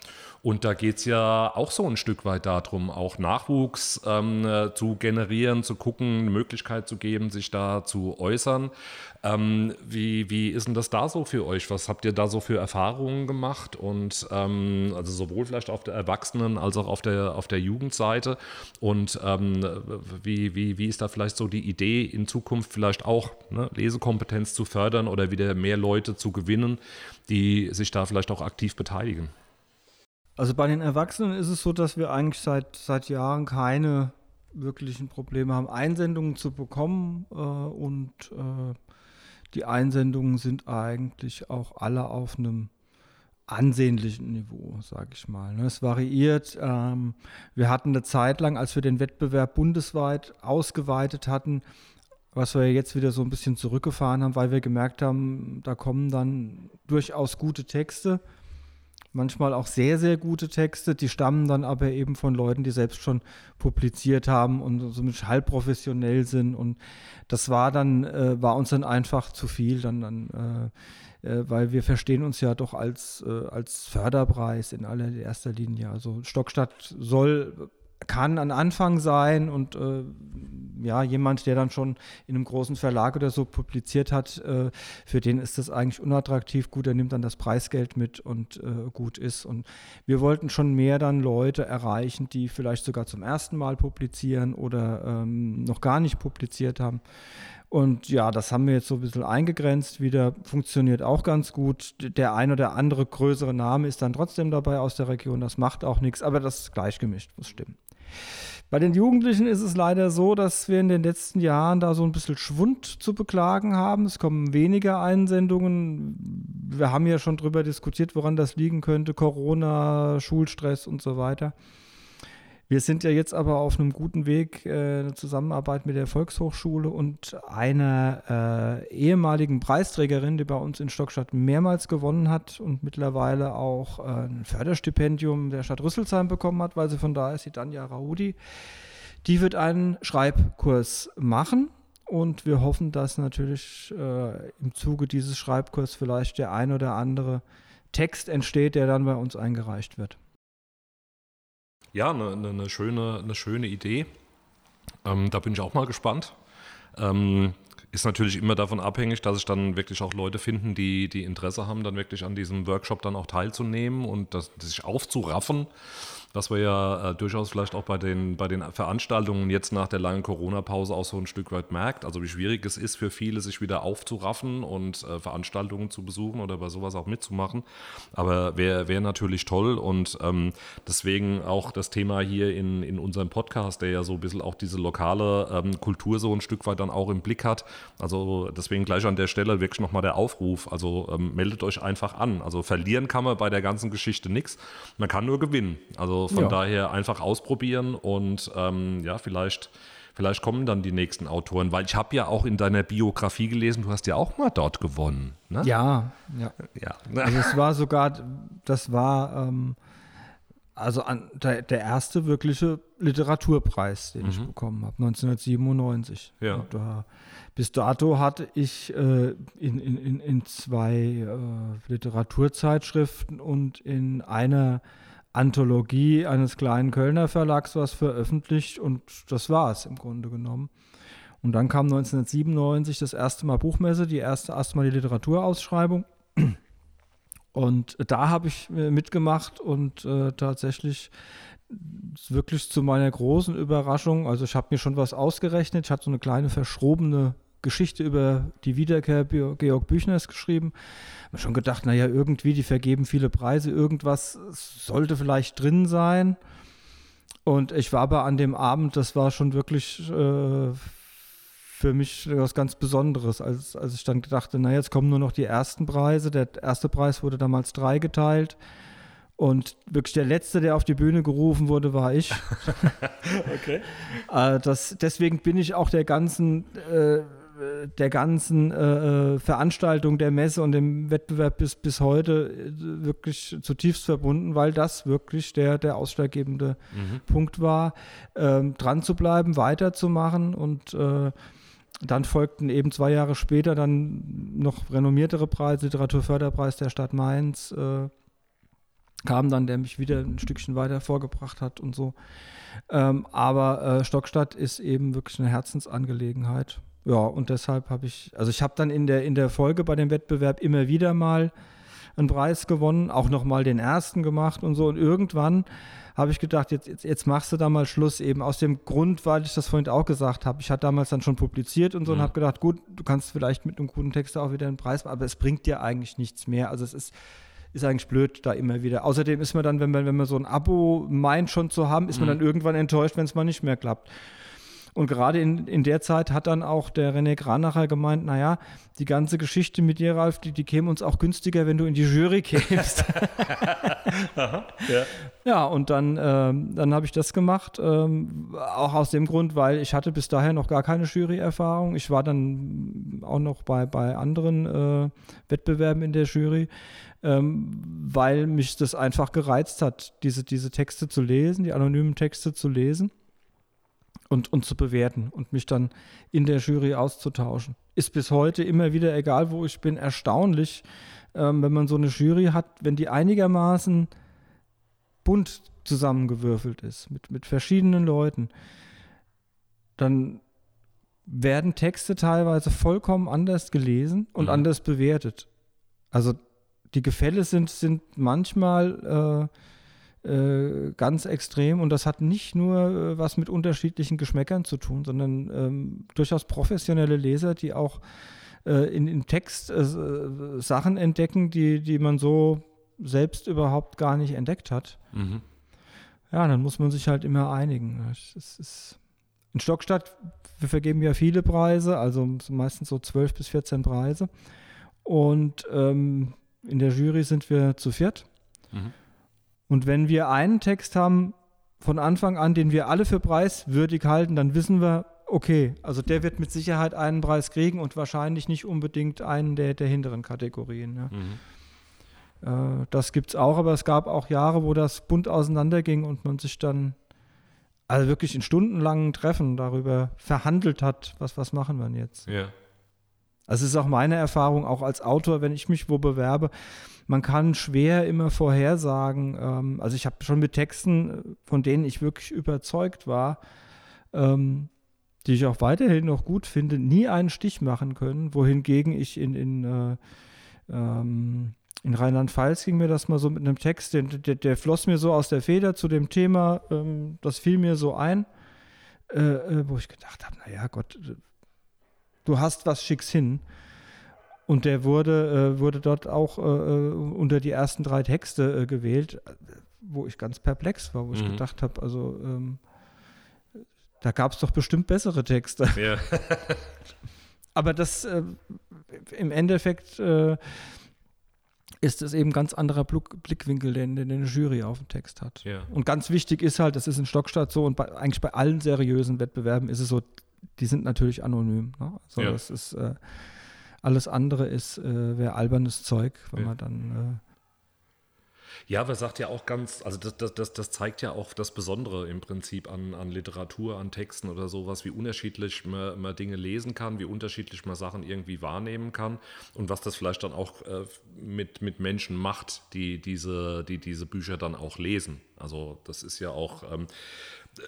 Und da geht es ja auch so ein Stück weit darum, auch Nachwuchs ähm, äh, zu generieren, zu gucken, eine Möglichkeit zu geben, sich da zu äußern. Ähm, wie, wie ist denn das da so für euch? Was habt ihr da so für Erfahrungen gemacht? Und ähm, also sowohl vielleicht auf der Erwachsenen- als auch auf der, auf der Jugendseite. Und ähm, wie, wie, wie ist da vielleicht so die Idee, in Zukunft vielleicht auch ne, Lesekompetenz zu fördern oder wieder mehr Leute zu gewinnen, die sich da vielleicht auch aktiv beteiligen? Also bei den Erwachsenen ist es so, dass wir eigentlich seit, seit Jahren keine wirklichen Probleme haben, Einsendungen zu bekommen. Äh, und äh, die Einsendungen sind eigentlich auch alle auf einem ansehnlichen Niveau, sage ich mal. Ne? Es variiert. Ähm, wir hatten eine Zeit lang, als wir den Wettbewerb bundesweit ausgeweitet hatten, was wir jetzt wieder so ein bisschen zurückgefahren haben, weil wir gemerkt haben, da kommen dann durchaus gute Texte manchmal auch sehr, sehr gute Texte, die stammen dann aber eben von Leuten, die selbst schon publiziert haben und somit halb professionell sind. Und das war dann, äh, war uns dann einfach zu viel, dann, dann äh, äh, weil wir verstehen uns ja doch als, äh, als Förderpreis in allererster Linie. Also Stockstadt soll kann ein Anfang sein und äh, ja, jemand, der dann schon in einem großen Verlag oder so publiziert hat, äh, für den ist das eigentlich unattraktiv. Gut, er nimmt dann das Preisgeld mit und äh, gut ist. Und wir wollten schon mehr dann Leute erreichen, die vielleicht sogar zum ersten Mal publizieren oder ähm, noch gar nicht publiziert haben. Und ja, das haben wir jetzt so ein bisschen eingegrenzt wieder, funktioniert auch ganz gut. Der ein oder andere größere Name ist dann trotzdem dabei aus der Region, das macht auch nichts, aber das ist gleichgemischt muss stimmen. Bei den Jugendlichen ist es leider so, dass wir in den letzten Jahren da so ein bisschen Schwund zu beklagen haben. Es kommen weniger Einsendungen. Wir haben ja schon drüber diskutiert, woran das liegen könnte. Corona, Schulstress und so weiter. Wir sind ja jetzt aber auf einem guten Weg, äh, eine Zusammenarbeit mit der Volkshochschule und einer äh, ehemaligen Preisträgerin, die bei uns in Stockstadt mehrmals gewonnen hat und mittlerweile auch äh, ein Förderstipendium der Stadt Rüsselsheim bekommen hat, weil sie von da ist, die Danja Raudi. Die wird einen Schreibkurs machen und wir hoffen, dass natürlich äh, im Zuge dieses Schreibkurs vielleicht der ein oder andere Text entsteht, der dann bei uns eingereicht wird ja, eine, eine, eine, schöne, eine schöne Idee. Ähm, da bin ich auch mal gespannt. Ähm, ist natürlich immer davon abhängig, dass sich dann wirklich auch Leute finden, die, die Interesse haben, dann wirklich an diesem Workshop dann auch teilzunehmen und das, sich aufzuraffen was wir ja äh, durchaus vielleicht auch bei den, bei den Veranstaltungen jetzt nach der langen Corona-Pause auch so ein Stück weit merkt. Also wie schwierig es ist für viele, sich wieder aufzuraffen und äh, Veranstaltungen zu besuchen oder bei sowas auch mitzumachen. Aber wäre wär natürlich toll und ähm, deswegen auch das Thema hier in, in unserem Podcast, der ja so ein bisschen auch diese lokale ähm, Kultur so ein Stück weit dann auch im Blick hat. Also deswegen gleich an der Stelle wirklich nochmal der Aufruf. Also ähm, meldet euch einfach an. Also verlieren kann man bei der ganzen Geschichte nichts. Man kann nur gewinnen. Also von ja. daher einfach ausprobieren und ähm, ja, vielleicht, vielleicht kommen dann die nächsten Autoren, weil ich habe ja auch in deiner Biografie gelesen, du hast ja auch mal dort gewonnen. Ne? Ja, ja. ja. Also es war sogar, das war ähm, also an, der, der, erste wirkliche Literaturpreis, den mhm. ich bekommen habe, 1997. Ja. Da, bis dato hatte ich äh, in, in, in, zwei äh, Literaturzeitschriften und in einer Anthologie eines kleinen Kölner Verlags was veröffentlicht und das war es im Grunde genommen. Und dann kam 1997 das erste Mal Buchmesse, die erste erstmal die Literaturausschreibung. Und da habe ich äh, mitgemacht und äh, tatsächlich wirklich zu meiner großen Überraschung, also ich habe mir schon was ausgerechnet, ich hatte so eine kleine verschrobene Geschichte über die Wiederkehr Georg Büchners geschrieben. Hab schon gedacht, naja, irgendwie, die vergeben viele Preise, irgendwas sollte vielleicht drin sein. Und ich war aber an dem Abend, das war schon wirklich äh, für mich was ganz Besonderes, als, als ich dann dachte, naja, jetzt kommen nur noch die ersten Preise. Der erste Preis wurde damals drei geteilt. Und wirklich der Letzte, der auf die Bühne gerufen wurde, war ich. okay. äh, das, deswegen bin ich auch der ganzen äh, der ganzen äh, äh, Veranstaltung der Messe und dem Wettbewerb bis, bis heute äh, wirklich zutiefst verbunden, weil das wirklich der, der ausschlaggebende mhm. Punkt war, ähm, dran zu bleiben, weiterzumachen und äh, dann folgten eben zwei Jahre später dann noch renommiertere Preise, Literaturförderpreis der Stadt Mainz, äh, kam dann, der mich wieder ein Stückchen weiter vorgebracht hat und so. Ähm, aber äh, Stockstadt ist eben wirklich eine Herzensangelegenheit. Ja, und deshalb habe ich, also ich habe dann in der, in der Folge bei dem Wettbewerb immer wieder mal einen Preis gewonnen, auch nochmal den ersten gemacht und so. Und irgendwann habe ich gedacht, jetzt, jetzt, jetzt machst du da mal Schluss, eben aus dem Grund, weil ich das vorhin auch gesagt habe. Ich hatte damals dann schon publiziert und so mhm. und habe gedacht, gut, du kannst vielleicht mit einem guten Text auch wieder einen Preis, aber es bringt dir eigentlich nichts mehr. Also es ist, ist eigentlich blöd da immer wieder. Außerdem ist man dann, wenn man, wenn man so ein Abo meint schon zu haben, ist man mhm. dann irgendwann enttäuscht, wenn es mal nicht mehr klappt. Und gerade in, in der Zeit hat dann auch der René Granacher gemeint, naja, die ganze Geschichte mit dir, Ralf, die, die käme uns auch günstiger, wenn du in die Jury kämst. ja. ja, und dann, ähm, dann habe ich das gemacht, ähm, auch aus dem Grund, weil ich hatte bis daher noch gar keine Jury-Erfahrung. Ich war dann auch noch bei, bei anderen äh, Wettbewerben in der Jury. Ähm, weil mich das einfach gereizt hat, diese, diese Texte zu lesen, die anonymen Texte zu lesen und, und zu bewerten und mich dann in der Jury auszutauschen. Ist bis heute immer wieder, egal wo ich bin, erstaunlich, ähm, wenn man so eine Jury hat, wenn die einigermaßen bunt zusammengewürfelt ist, mit, mit verschiedenen Leuten, dann werden Texte teilweise vollkommen anders gelesen und mhm. anders bewertet. Also die Gefälle sind, sind manchmal äh, äh, ganz extrem und das hat nicht nur äh, was mit unterschiedlichen Geschmäckern zu tun, sondern ähm, durchaus professionelle Leser, die auch äh, in, im Text äh, Sachen entdecken, die, die man so selbst überhaupt gar nicht entdeckt hat. Mhm. Ja, dann muss man sich halt immer einigen. Es ist in Stockstadt, wir vergeben ja viele Preise, also meistens so 12 bis 14 Preise. Und ähm, in der Jury sind wir zu viert. Mhm. Und wenn wir einen Text haben von Anfang an, den wir alle für preiswürdig halten, dann wissen wir, okay, also der wird mit Sicherheit einen Preis kriegen und wahrscheinlich nicht unbedingt einen der, der hinteren Kategorien. Ja. Mhm. Äh, das gibt es auch, aber es gab auch Jahre, wo das bunt auseinanderging und man sich dann also wirklich in stundenlangen Treffen darüber verhandelt hat, was, was machen wir jetzt. Ja. Also es ist auch meine Erfahrung, auch als Autor, wenn ich mich wo bewerbe, man kann schwer immer vorhersagen. Ähm, also ich habe schon mit Texten, von denen ich wirklich überzeugt war, ähm, die ich auch weiterhin noch gut finde, nie einen Stich machen können. Wohingegen ich in, in, äh, ähm, in Rheinland-Pfalz ging mir das mal so mit einem Text, der, der, der, floss mir so aus der Feder zu dem Thema, ähm, das fiel mir so ein, äh, äh, wo ich gedacht habe, naja Gott, du hast was, schick's hin. Und der wurde, äh, wurde dort auch äh, äh, unter die ersten drei Texte äh, gewählt, wo ich ganz perplex war, wo mhm. ich gedacht habe, also ähm, da gab es doch bestimmt bessere Texte. Ja. Aber das äh, im Endeffekt äh, ist es eben ein ganz anderer Blickwinkel, den, den eine Jury auf dem Text hat. Ja. Und ganz wichtig ist halt, das ist in Stockstadt so und bei, eigentlich bei allen seriösen Wettbewerben ist es so, die sind natürlich anonym. Ne? Also ja. das ist alles andere ist, äh, wäre albernes Zeug, wenn ja. man dann. Äh ja, aber sagt ja auch ganz, also das, das, das, das zeigt ja auch das Besondere im Prinzip an, an Literatur, an Texten oder sowas, wie unterschiedlich man, man Dinge lesen kann, wie unterschiedlich man Sachen irgendwie wahrnehmen kann und was das vielleicht dann auch äh, mit, mit Menschen macht, die diese, die diese Bücher dann auch lesen. Also das ist ja auch, ähm,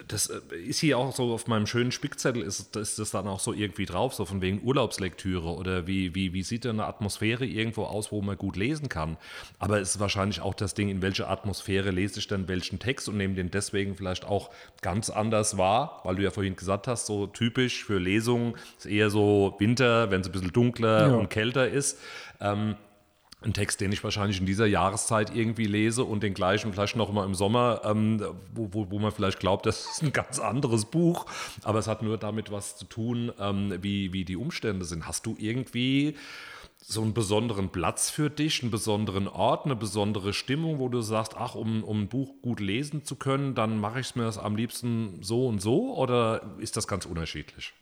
das äh, ist hier auch so auf meinem schönen Spickzettel, ist, ist das dann auch so irgendwie drauf, so von wegen Urlaubslektüre oder wie, wie, wie sieht denn eine Atmosphäre irgendwo aus, wo man gut lesen kann. Aber es ist wahrscheinlich auch das Ding, in welcher Atmosphäre lese ich denn welchen Text und nehme den deswegen vielleicht auch ganz anders wahr, weil du ja vorhin gesagt hast, so typisch für Lesungen ist eher so Winter, wenn es ein bisschen dunkler ja. und kälter ist. Ähm, ein Text, den ich wahrscheinlich in dieser Jahreszeit irgendwie lese und den gleichen vielleicht noch mal im Sommer, ähm, wo, wo, wo, man vielleicht glaubt, das ist ein ganz anderes Buch, aber es hat nur damit was zu tun, ähm, wie, wie die Umstände sind. Hast du irgendwie so einen besonderen Platz für dich, einen besonderen Ort, eine besondere Stimmung, wo du sagst, ach, um, um ein Buch gut lesen zu können, dann mache ich es mir das am liebsten so und so oder ist das ganz unterschiedlich?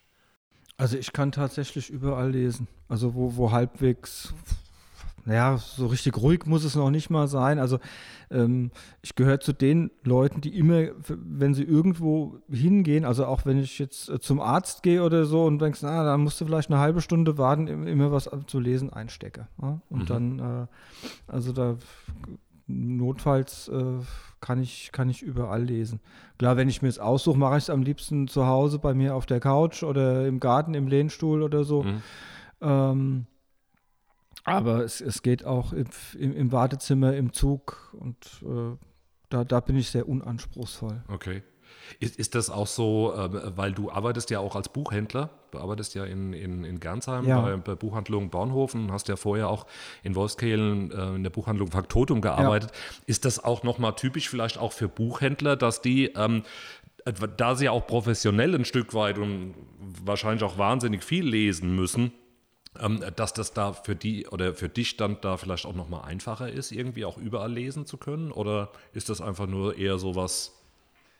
Also ich kann tatsächlich überall lesen. Also wo, wo halbwegs naja, so richtig ruhig muss es noch nicht mal sein. Also ähm, ich gehöre zu den Leuten, die immer, wenn sie irgendwo hingehen, also auch wenn ich jetzt äh, zum Arzt gehe oder so und denkst, na, da musst du vielleicht eine halbe Stunde warten, immer was zu lesen einstecke. Ja? Und mhm. dann, äh, also da notfalls äh, kann, ich, kann ich überall lesen. Klar, wenn ich mir es aussuche, mache ich es am liebsten zu Hause bei mir auf der Couch oder im Garten, im Lehnstuhl oder so. Mhm. Ähm, aber es, es geht auch im, im, im Wartezimmer, im Zug und äh, da, da bin ich sehr unanspruchsvoll. Okay. Ist, ist das auch so, äh, weil du arbeitest ja auch als Buchhändler, du arbeitest ja in, in, in Gernsheim ja. bei, bei Buchhandlung Bornhofen, hast ja vorher auch in Wolfskehlen äh, in der Buchhandlung Faktotum gearbeitet. Ja. Ist das auch nochmal typisch vielleicht auch für Buchhändler, dass die ähm, da sie auch professionell ein Stück weit und wahrscheinlich auch wahnsinnig viel lesen müssen, dass das da für die oder für dich dann da vielleicht auch nochmal einfacher ist, irgendwie auch überall lesen zu können? Oder ist das einfach nur eher so was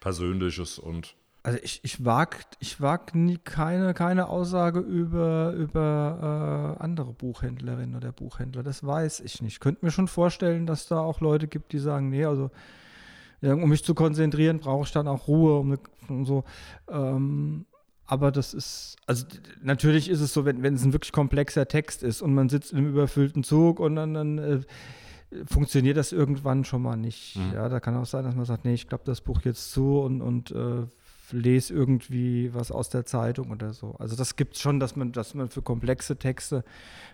Persönliches und. Also ich, ich wage ich wag nie keine, keine Aussage über, über äh, andere Buchhändlerinnen oder Buchhändler. Das weiß ich nicht. Ich könnte mir schon vorstellen, dass da auch Leute gibt, die sagen, nee, also um mich zu konzentrieren, brauche ich dann auch Ruhe um, um so. Ähm, aber das ist, also natürlich ist es so, wenn, wenn es ein wirklich komplexer Text ist und man sitzt in einem überfüllten Zug und dann, dann äh, funktioniert das irgendwann schon mal nicht. Mhm. Ja, da kann auch sein, dass man sagt, nee, ich klappe das Buch jetzt zu und, und äh, lese irgendwie was aus der Zeitung oder so. Also das gibt es schon, dass man, dass man für komplexe Texte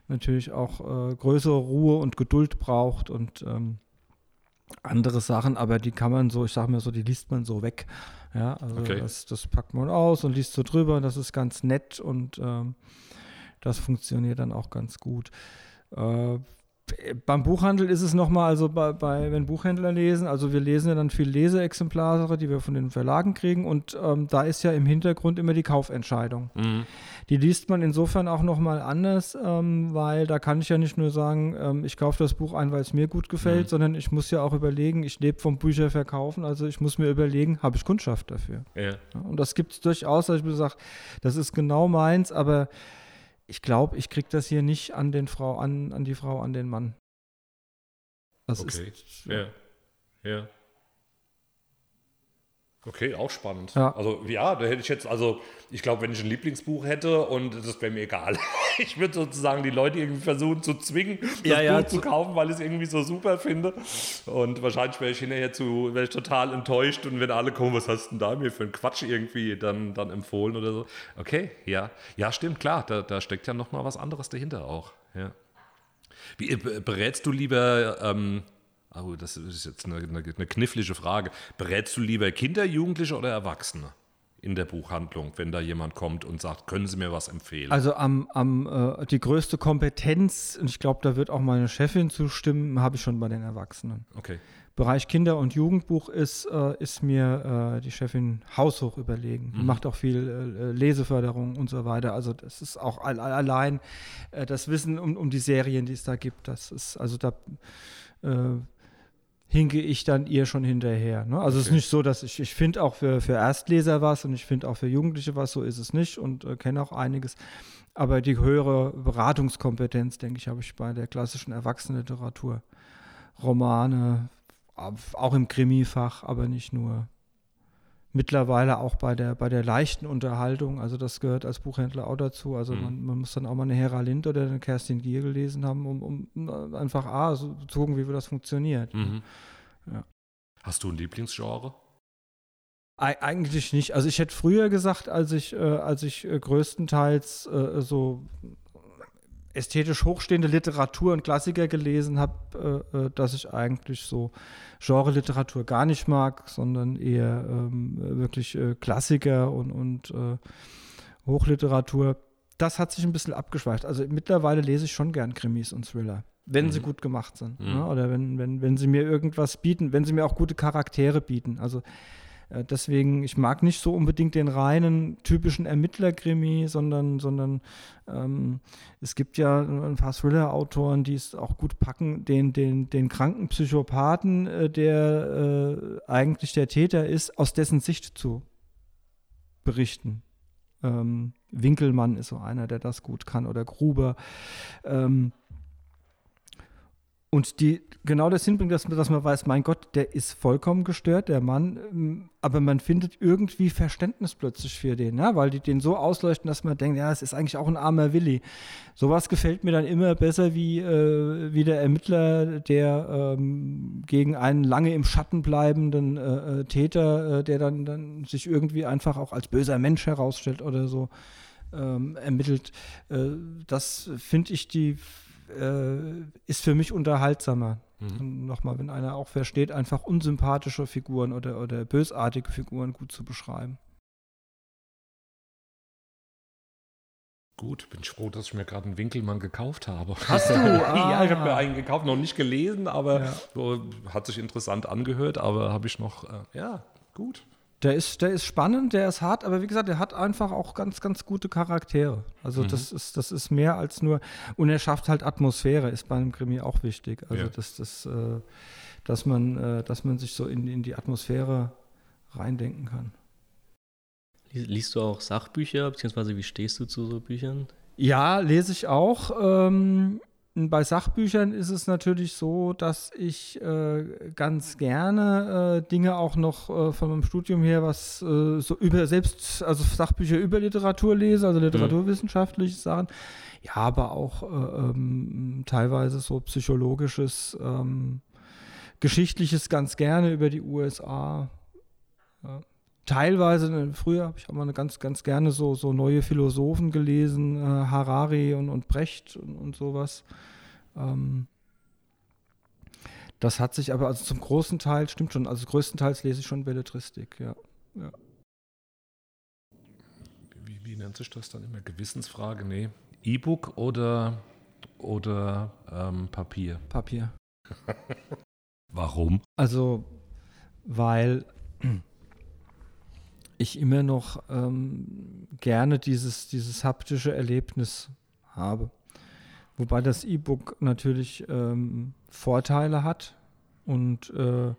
natürlich auch äh, größere Ruhe und Geduld braucht und ähm, andere Sachen, aber die kann man so, ich sage mal so, die liest man so weg. Ja, also okay. das, das, packt man aus und liest so drüber, das ist ganz nett und ähm, das funktioniert dann auch ganz gut. Äh, beim Buchhandel ist es nochmal, also bei, bei, wenn Buchhändler lesen, also wir lesen ja dann viel Leseexemplare, die wir von den Verlagen kriegen und ähm, da ist ja im Hintergrund immer die Kaufentscheidung. Mhm. Die liest man insofern auch nochmal anders, ähm, weil da kann ich ja nicht nur sagen, ähm, ich kaufe das Buch ein, weil es mir gut gefällt, mhm. sondern ich muss ja auch überlegen, ich lebe vom Bücherverkaufen, also ich muss mir überlegen, habe ich Kundschaft dafür? Ja. Und das gibt es durchaus, dass ich mir sage, das ist genau meins, aber ich glaube, ich kriege das hier nicht an den Frau, an, an die Frau, an den Mann. Das okay. ist. Ja. Ja. Okay, auch spannend. Ja. Also ja, da hätte ich jetzt, also ich glaube, wenn ich ein Lieblingsbuch hätte und das wäre mir egal. Ich würde sozusagen die Leute irgendwie versuchen zu zwingen, das ja, ja, Buch zu kaufen, weil ich es irgendwie so super finde. Und wahrscheinlich wäre ich hinterher zu, wäre ich total enttäuscht und wenn alle kommen, was hast du denn da mir für einen Quatsch irgendwie dann, dann empfohlen oder so. Okay, ja. Ja, stimmt, klar, da, da steckt ja nochmal was anderes dahinter auch. Ja. Wie, äh, berätst du lieber ähm, Oh, das ist jetzt eine, eine, eine knifflige Frage. Berätst du lieber Kinder, Jugendliche oder Erwachsene? in der Buchhandlung, wenn da jemand kommt und sagt, können Sie mir was empfehlen? Also am, am äh, die größte Kompetenz, und ich glaube, da wird auch meine Chefin zustimmen, habe ich schon bei den Erwachsenen. Okay. Bereich Kinder- und Jugendbuch ist, äh, ist mir äh, die Chefin haushoch überlegen. Mhm. Macht auch viel äh, Leseförderung und so weiter. Also das ist auch all, all, allein äh, das Wissen um, um die Serien, die es da gibt. Das ist, also da äh, hinke ich dann ihr schon hinterher. Ne? Also okay. es ist nicht so, dass ich, ich finde auch für, für Erstleser was und ich finde auch für Jugendliche was, so ist es nicht und äh, kenne auch einiges. Aber die höhere Beratungskompetenz, denke ich, habe ich bei der klassischen Erwachsenenliteratur. Romane, auch im Krimi-Fach, aber nicht nur mittlerweile auch bei der, bei der leichten Unterhaltung, also das gehört als Buchhändler auch dazu. Also mhm. man, man, muss dann auch mal eine Hera Lind oder eine Kerstin Gier gelesen haben, um, um einfach A, so zu gucken, wie das funktioniert. Mhm. Ja. Hast du ein Lieblingsgenre? Eigentlich nicht. Also ich hätte früher gesagt, als ich, äh, als ich äh, größtenteils äh, so ästhetisch hochstehende Literatur und Klassiker gelesen habe, äh, äh, dass ich eigentlich so Genre-Literatur gar nicht mag, sondern eher ähm, wirklich äh, Klassiker und, und äh, Hochliteratur. Das hat sich ein bisschen abgeschweift. Also mittlerweile lese ich schon gern Krimis und Thriller, wenn mhm. sie gut gemacht sind. Mhm. Ne? Oder wenn, wenn, wenn sie mir irgendwas bieten, wenn sie mir auch gute Charaktere bieten. Also deswegen, ich mag nicht so unbedingt den reinen typischen Ermittlerkrimi, sondern, sondern ähm, es gibt ja ein paar Thriller-Autoren, die es auch gut packen, den, den, den kranken Psychopathen, äh, der äh, eigentlich der Täter ist, aus dessen Sicht zu berichten. Ähm, Winkelmann ist so einer, der das gut kann, oder Gruber. Ähm, und die genau das hinbringt, dass, dass man weiß, mein Gott, der ist vollkommen gestört, der Mann, ähm, aber man findet irgendwie Verständnis plötzlich für den, ne? weil die den so ausleuchten, dass man denkt, ja, es ist eigentlich auch ein armer Willi. Sowas gefällt mir dann immer besser wie, äh, wie der Ermittler, der ähm, gegen einen lange im Schatten bleibenden äh, äh, Täter, äh, der dann, dann sich irgendwie einfach auch als böser Mensch herausstellt oder so ähm, ermittelt. Äh, das finde ich die äh, ist für mich unterhaltsamer. Mhm. Nochmal, wenn einer auch versteht, einfach unsympathische Figuren oder, oder bösartige Figuren gut zu beschreiben. Gut, bin ich froh, dass ich mir gerade einen Winkelmann gekauft habe. Hast du? Ah. ja, ich habe mir einen gekauft, noch nicht gelesen, aber ja. hat sich interessant angehört, aber habe ich noch, äh, ja, gut. Der ist, der ist spannend, der ist hart, aber wie gesagt, der hat einfach auch ganz, ganz gute Charaktere. Also mhm. das ist, das ist mehr als nur, und er schafft halt Atmosphäre, ist bei einem Krimi auch wichtig. Also ja. das, das, äh, dass man, äh, dass man sich so in, in die Atmosphäre reindenken kann. Liest du auch Sachbücher, beziehungsweise wie stehst du zu so Büchern? Ja, lese ich auch. Ähm, bei Sachbüchern ist es natürlich so, dass ich äh, ganz gerne äh, Dinge auch noch äh, von meinem Studium her, was äh, so über selbst, also Sachbücher über Literatur lese, also literaturwissenschaftliche mhm. Sachen. Ja, aber auch äh, ähm, teilweise so psychologisches, ähm, geschichtliches ganz gerne über die USA. Ja. Teilweise, ne, früher habe ich auch mal ganz, ganz gerne so, so neue Philosophen gelesen, äh, Harari und, und Brecht und, und sowas. Ähm, das hat sich aber, also zum großen Teil, stimmt schon, also größtenteils lese ich schon Belletristik, ja. ja. Wie, wie, nennt sich das dann immer? Gewissensfrage? Nee. E-Book oder, oder ähm, Papier? Papier. Warum? Also, weil ich immer noch ähm, gerne dieses, dieses haptische Erlebnis habe. Wobei das E-Book natürlich ähm, Vorteile hat und äh,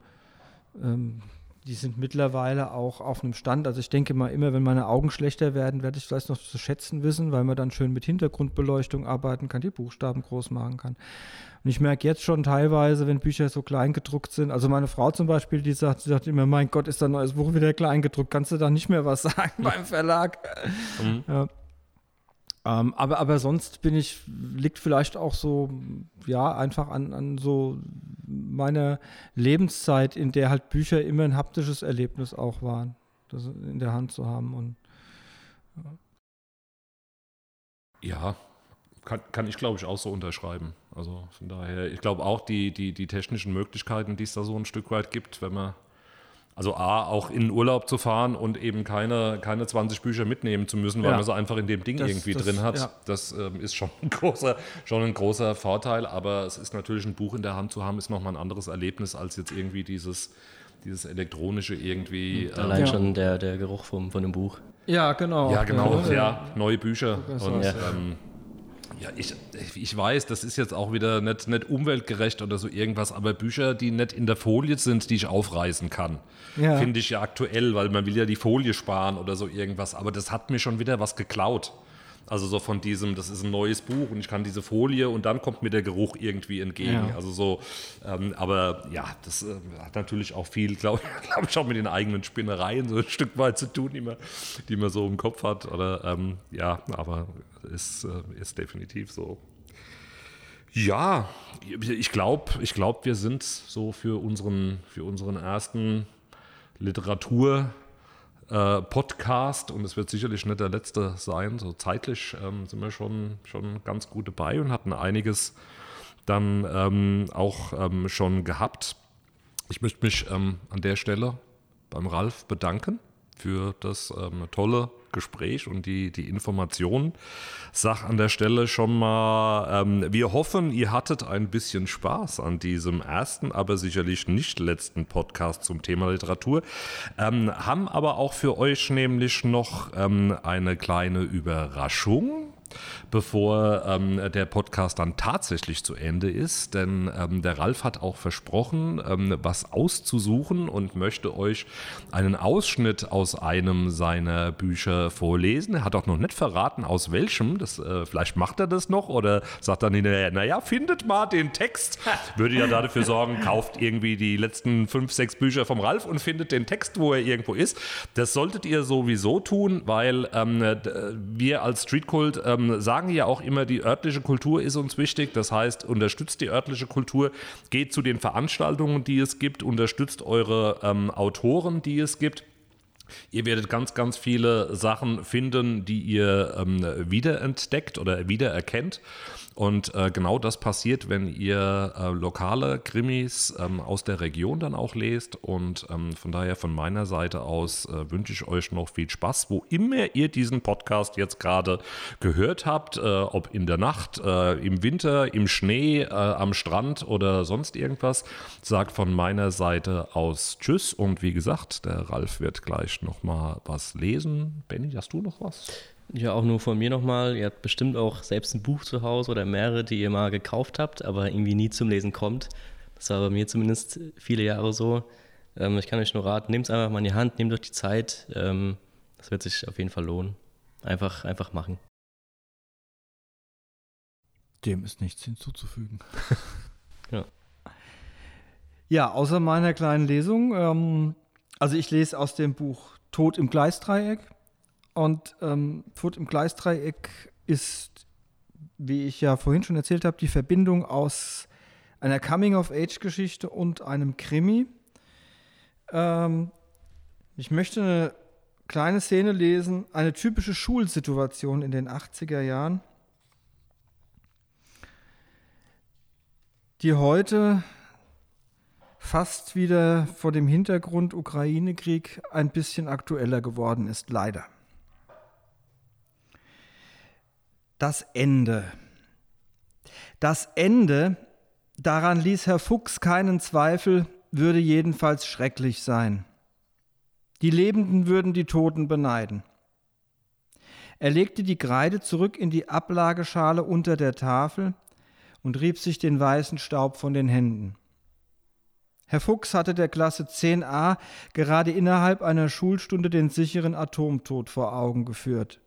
ähm, die sind mittlerweile auch auf einem Stand. Also ich denke mal immer, wenn meine Augen schlechter werden, werde ich vielleicht noch zu schätzen wissen, weil man dann schön mit Hintergrundbeleuchtung arbeiten kann, die Buchstaben groß machen kann. Und ich merke jetzt schon teilweise, wenn Bücher so klein gedruckt sind, also meine Frau zum Beispiel, die sagt, sie sagt immer, mein Gott, ist da ein neues Buch wieder klein gedruckt, kannst du da nicht mehr was sagen beim Verlag? Mhm. Ja. Ähm, aber, aber sonst bin ich, liegt vielleicht auch so, ja, einfach an, an so meiner Lebenszeit, in der halt Bücher immer ein haptisches Erlebnis auch waren, das in der Hand zu haben. Und, ja. kann, kann ich glaube ich auch so unterschreiben. Also von daher, ich glaube auch die, die, die technischen Möglichkeiten, die es da so ein Stück weit gibt, wenn man also A, auch in Urlaub zu fahren und eben keine, keine 20 Bücher mitnehmen zu müssen, weil ja. man sie einfach in dem Ding das, irgendwie das, drin hat. Ja. Das ähm, ist schon ein, großer, schon ein großer Vorteil, aber es ist natürlich ein Buch in der Hand zu haben, ist nochmal ein anderes Erlebnis als jetzt irgendwie dieses, dieses elektronische irgendwie. Ähm, Allein schon der, der Geruch vom, von dem Buch. Ja, genau. Ja, genau, ja, neue Bücher. Und ähm, ja, ich, ich weiß, das ist jetzt auch wieder nicht, nicht umweltgerecht oder so irgendwas, aber Bücher, die nicht in der Folie sind, die ich aufreißen kann, ja. finde ich ja aktuell, weil man will ja die Folie sparen oder so irgendwas. Aber das hat mir schon wieder was geklaut. Also so von diesem, das ist ein neues Buch und ich kann diese Folie und dann kommt mir der Geruch irgendwie entgegen. Ja. Also so, ähm, aber ja, das äh, hat natürlich auch viel, glaube glaub ich, auch mit den eigenen Spinnereien so ein Stück weit zu tun, die man, die man so im Kopf hat. Oder ähm, ja, aber ist, äh, ist definitiv so. Ja, ich glaube, ich glaub, wir sind so für unseren, für unseren ersten Literatur- äh, und es wird sicherlich nicht der letzte sein. So zeitlich ähm, sind wir schon, schon ganz gut dabei und hatten einiges dann ähm, auch ähm, schon gehabt. Ich möchte mich ähm, an der Stelle beim Ralf bedanken für das ähm, tolle Gespräch und die, die Informationen. Sag an der Stelle schon mal, ähm, wir hoffen, ihr hattet ein bisschen Spaß an diesem ersten, aber sicherlich nicht letzten Podcast zum Thema Literatur. Ähm, haben aber auch für euch nämlich noch ähm, eine kleine Überraschung. Bevor ähm, der Podcast dann tatsächlich zu Ende ist. Denn ähm, der Ralf hat auch versprochen, ähm, was auszusuchen und möchte euch einen Ausschnitt aus einem seiner Bücher vorlesen. Er hat auch noch nicht verraten, aus welchem. Das, äh, vielleicht macht er das noch oder sagt dann hinterher, naja, findet mal den Text. Würde ja dafür sorgen, kauft irgendwie die letzten fünf, sechs Bücher vom Ralf und findet den Text, wo er irgendwo ist. Das solltet ihr sowieso tun, weil ähm, wir als Streetkult ähm, sagen ja auch immer, die örtliche Kultur ist uns wichtig. Das heißt, unterstützt die örtliche Kultur, geht zu den Veranstaltungen, die es gibt, unterstützt eure ähm, Autoren, die es gibt. Ihr werdet ganz, ganz viele Sachen finden, die ihr ähm, wiederentdeckt oder wiedererkennt. Und äh, genau das passiert, wenn ihr äh, lokale Krimis ähm, aus der Region dann auch lest. Und ähm, von daher von meiner Seite aus äh, wünsche ich euch noch viel Spaß, wo immer ihr diesen Podcast jetzt gerade gehört habt, äh, ob in der Nacht, äh, im Winter, im Schnee, äh, am Strand oder sonst irgendwas. Sagt von meiner Seite aus Tschüss. Und wie gesagt, der Ralf wird gleich nochmal was lesen. Benny, hast du noch was? Ja, auch nur von mir nochmal. Ihr habt bestimmt auch selbst ein Buch zu Hause oder mehrere, die ihr mal gekauft habt, aber irgendwie nie zum Lesen kommt. Das war bei mir zumindest viele Jahre so. Ähm, ich kann euch nur raten, nehmt es einfach mal in die Hand, nehmt euch die Zeit. Ähm, das wird sich auf jeden Fall lohnen. Einfach, einfach machen. Dem ist nichts hinzuzufügen. ja. Ja, außer meiner kleinen Lesung. Ähm, also ich lese aus dem Buch Tod im Gleisdreieck und ähm, Tod im Gleisdreieck ist, wie ich ja vorhin schon erzählt habe, die Verbindung aus einer Coming-of-Age-Geschichte und einem Krimi. Ähm, ich möchte eine kleine Szene lesen, eine typische Schulsituation in den 80er Jahren, die heute fast wieder vor dem Hintergrund Ukraine-Krieg ein bisschen aktueller geworden ist, leider. Das Ende. Das Ende, daran ließ Herr Fuchs keinen Zweifel, würde jedenfalls schrecklich sein. Die Lebenden würden die Toten beneiden. Er legte die Kreide zurück in die Ablageschale unter der Tafel und rieb sich den weißen Staub von den Händen. Herr Fuchs hatte der Klasse 10a gerade innerhalb einer Schulstunde den sicheren Atomtod vor Augen geführt.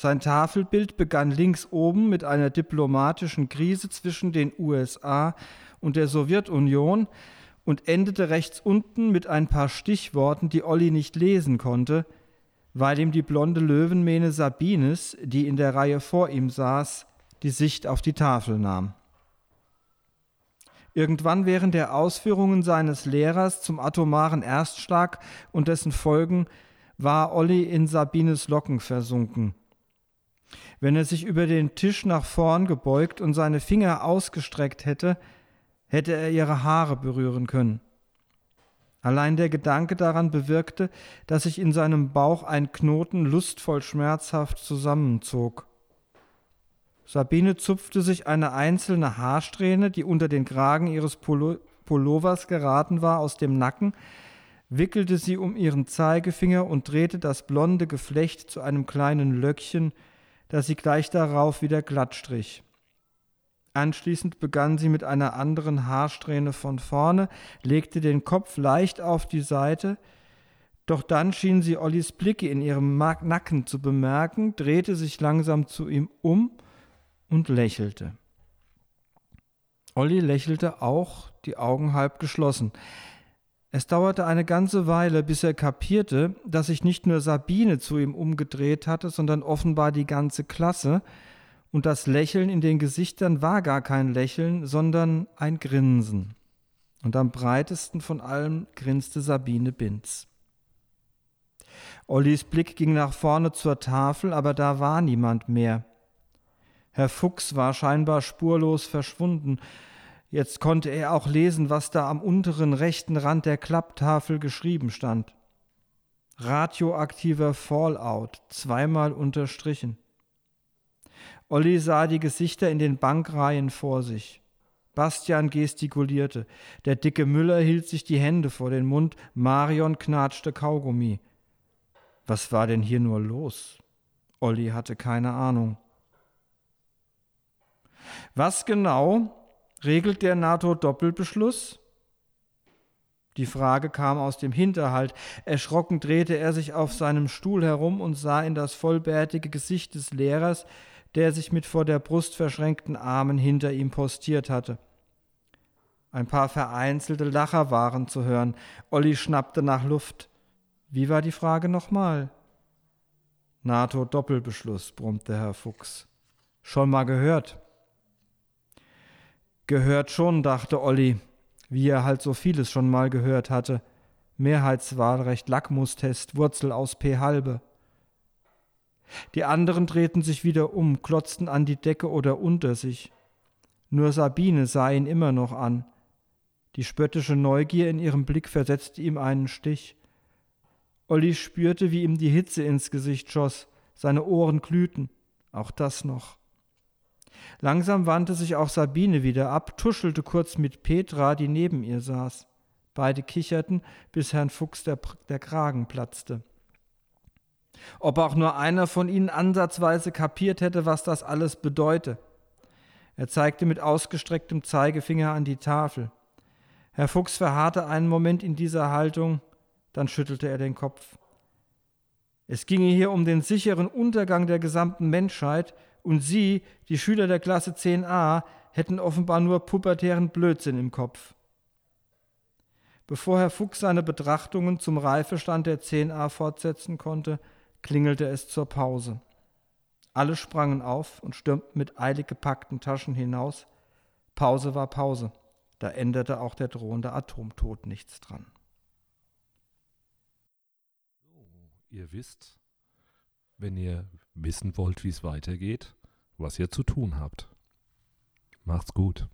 Sein Tafelbild begann links oben mit einer diplomatischen Krise zwischen den USA und der Sowjetunion und endete rechts unten mit ein paar Stichworten, die Olli nicht lesen konnte, weil ihm die blonde Löwenmähne Sabines, die in der Reihe vor ihm saß, die Sicht auf die Tafel nahm. Irgendwann während der Ausführungen seines Lehrers zum atomaren Erstschlag und dessen Folgen war Olli in Sabines Locken versunken. Wenn er sich über den Tisch nach vorn gebeugt und seine Finger ausgestreckt hätte, hätte er ihre Haare berühren können. Allein der Gedanke daran bewirkte, dass sich in seinem Bauch ein Knoten lustvoll schmerzhaft zusammenzog. Sabine zupfte sich eine einzelne Haarsträhne, die unter den Kragen ihres Pullovers geraten war, aus dem Nacken, wickelte sie um ihren Zeigefinger und drehte das blonde Geflecht zu einem kleinen Löckchen, das sie gleich darauf wieder glatt strich. Anschließend begann sie mit einer anderen Haarsträhne von vorne, legte den Kopf leicht auf die Seite, doch dann schien sie Ollis Blicke in ihrem Nacken zu bemerken, drehte sich langsam zu ihm um und lächelte. Olli lächelte auch, die Augen halb geschlossen. Es dauerte eine ganze Weile, bis er kapierte, dass sich nicht nur Sabine zu ihm umgedreht hatte, sondern offenbar die ganze Klasse, und das Lächeln in den Gesichtern war gar kein Lächeln, sondern ein Grinsen. Und am breitesten von allem grinste Sabine Binz. Ollis Blick ging nach vorne zur Tafel, aber da war niemand mehr. Herr Fuchs war scheinbar spurlos verschwunden, Jetzt konnte er auch lesen, was da am unteren rechten Rand der Klapptafel geschrieben stand. Radioaktiver Fallout, zweimal unterstrichen. Olli sah die Gesichter in den Bankreihen vor sich. Bastian gestikulierte. Der dicke Müller hielt sich die Hände vor den Mund. Marion knatschte Kaugummi. Was war denn hier nur los? Olli hatte keine Ahnung. Was genau regelt der NATO-Doppelbeschluss? Die Frage kam aus dem Hinterhalt. Erschrocken drehte er sich auf seinem Stuhl herum und sah in das vollbärtige Gesicht des Lehrers, der sich mit vor der Brust verschränkten Armen hinter ihm postiert hatte. Ein paar vereinzelte Lacher waren zu hören. Olli schnappte nach Luft. Wie war die Frage nochmal? NATO-Doppelbeschluss, brummte Herr Fuchs. Schon mal gehört? Gehört schon, dachte Olli, wie er halt so vieles schon mal gehört hatte. Mehrheitswahlrecht, Lackmustest, Wurzel aus P halbe. Die anderen drehten sich wieder um, klotzten an die Decke oder unter sich. Nur Sabine sah ihn immer noch an. Die spöttische Neugier in ihrem Blick versetzte ihm einen Stich. Olli spürte, wie ihm die Hitze ins Gesicht schoss, seine Ohren glühten. Auch das noch. Langsam wandte sich auch Sabine wieder ab, tuschelte kurz mit Petra, die neben ihr saß. Beide kicherten, bis Herrn Fuchs der, der Kragen platzte. Ob auch nur einer von ihnen ansatzweise kapiert hätte, was das alles bedeute. Er zeigte mit ausgestrecktem Zeigefinger an die Tafel. Herr Fuchs verharrte einen Moment in dieser Haltung, dann schüttelte er den Kopf. Es ginge hier um den sicheren Untergang der gesamten Menschheit, und Sie, die Schüler der Klasse 10a, hätten offenbar nur pubertären Blödsinn im Kopf. Bevor Herr Fuchs seine Betrachtungen zum Reifestand der 10a fortsetzen konnte, klingelte es zur Pause. Alle sprangen auf und stürmten mit eilig gepackten Taschen hinaus. Pause war Pause. Da änderte auch der drohende Atomtod nichts dran. Ihr wisst, wenn ihr wissen wollt, wie es weitergeht, was ihr zu tun habt. Macht's gut.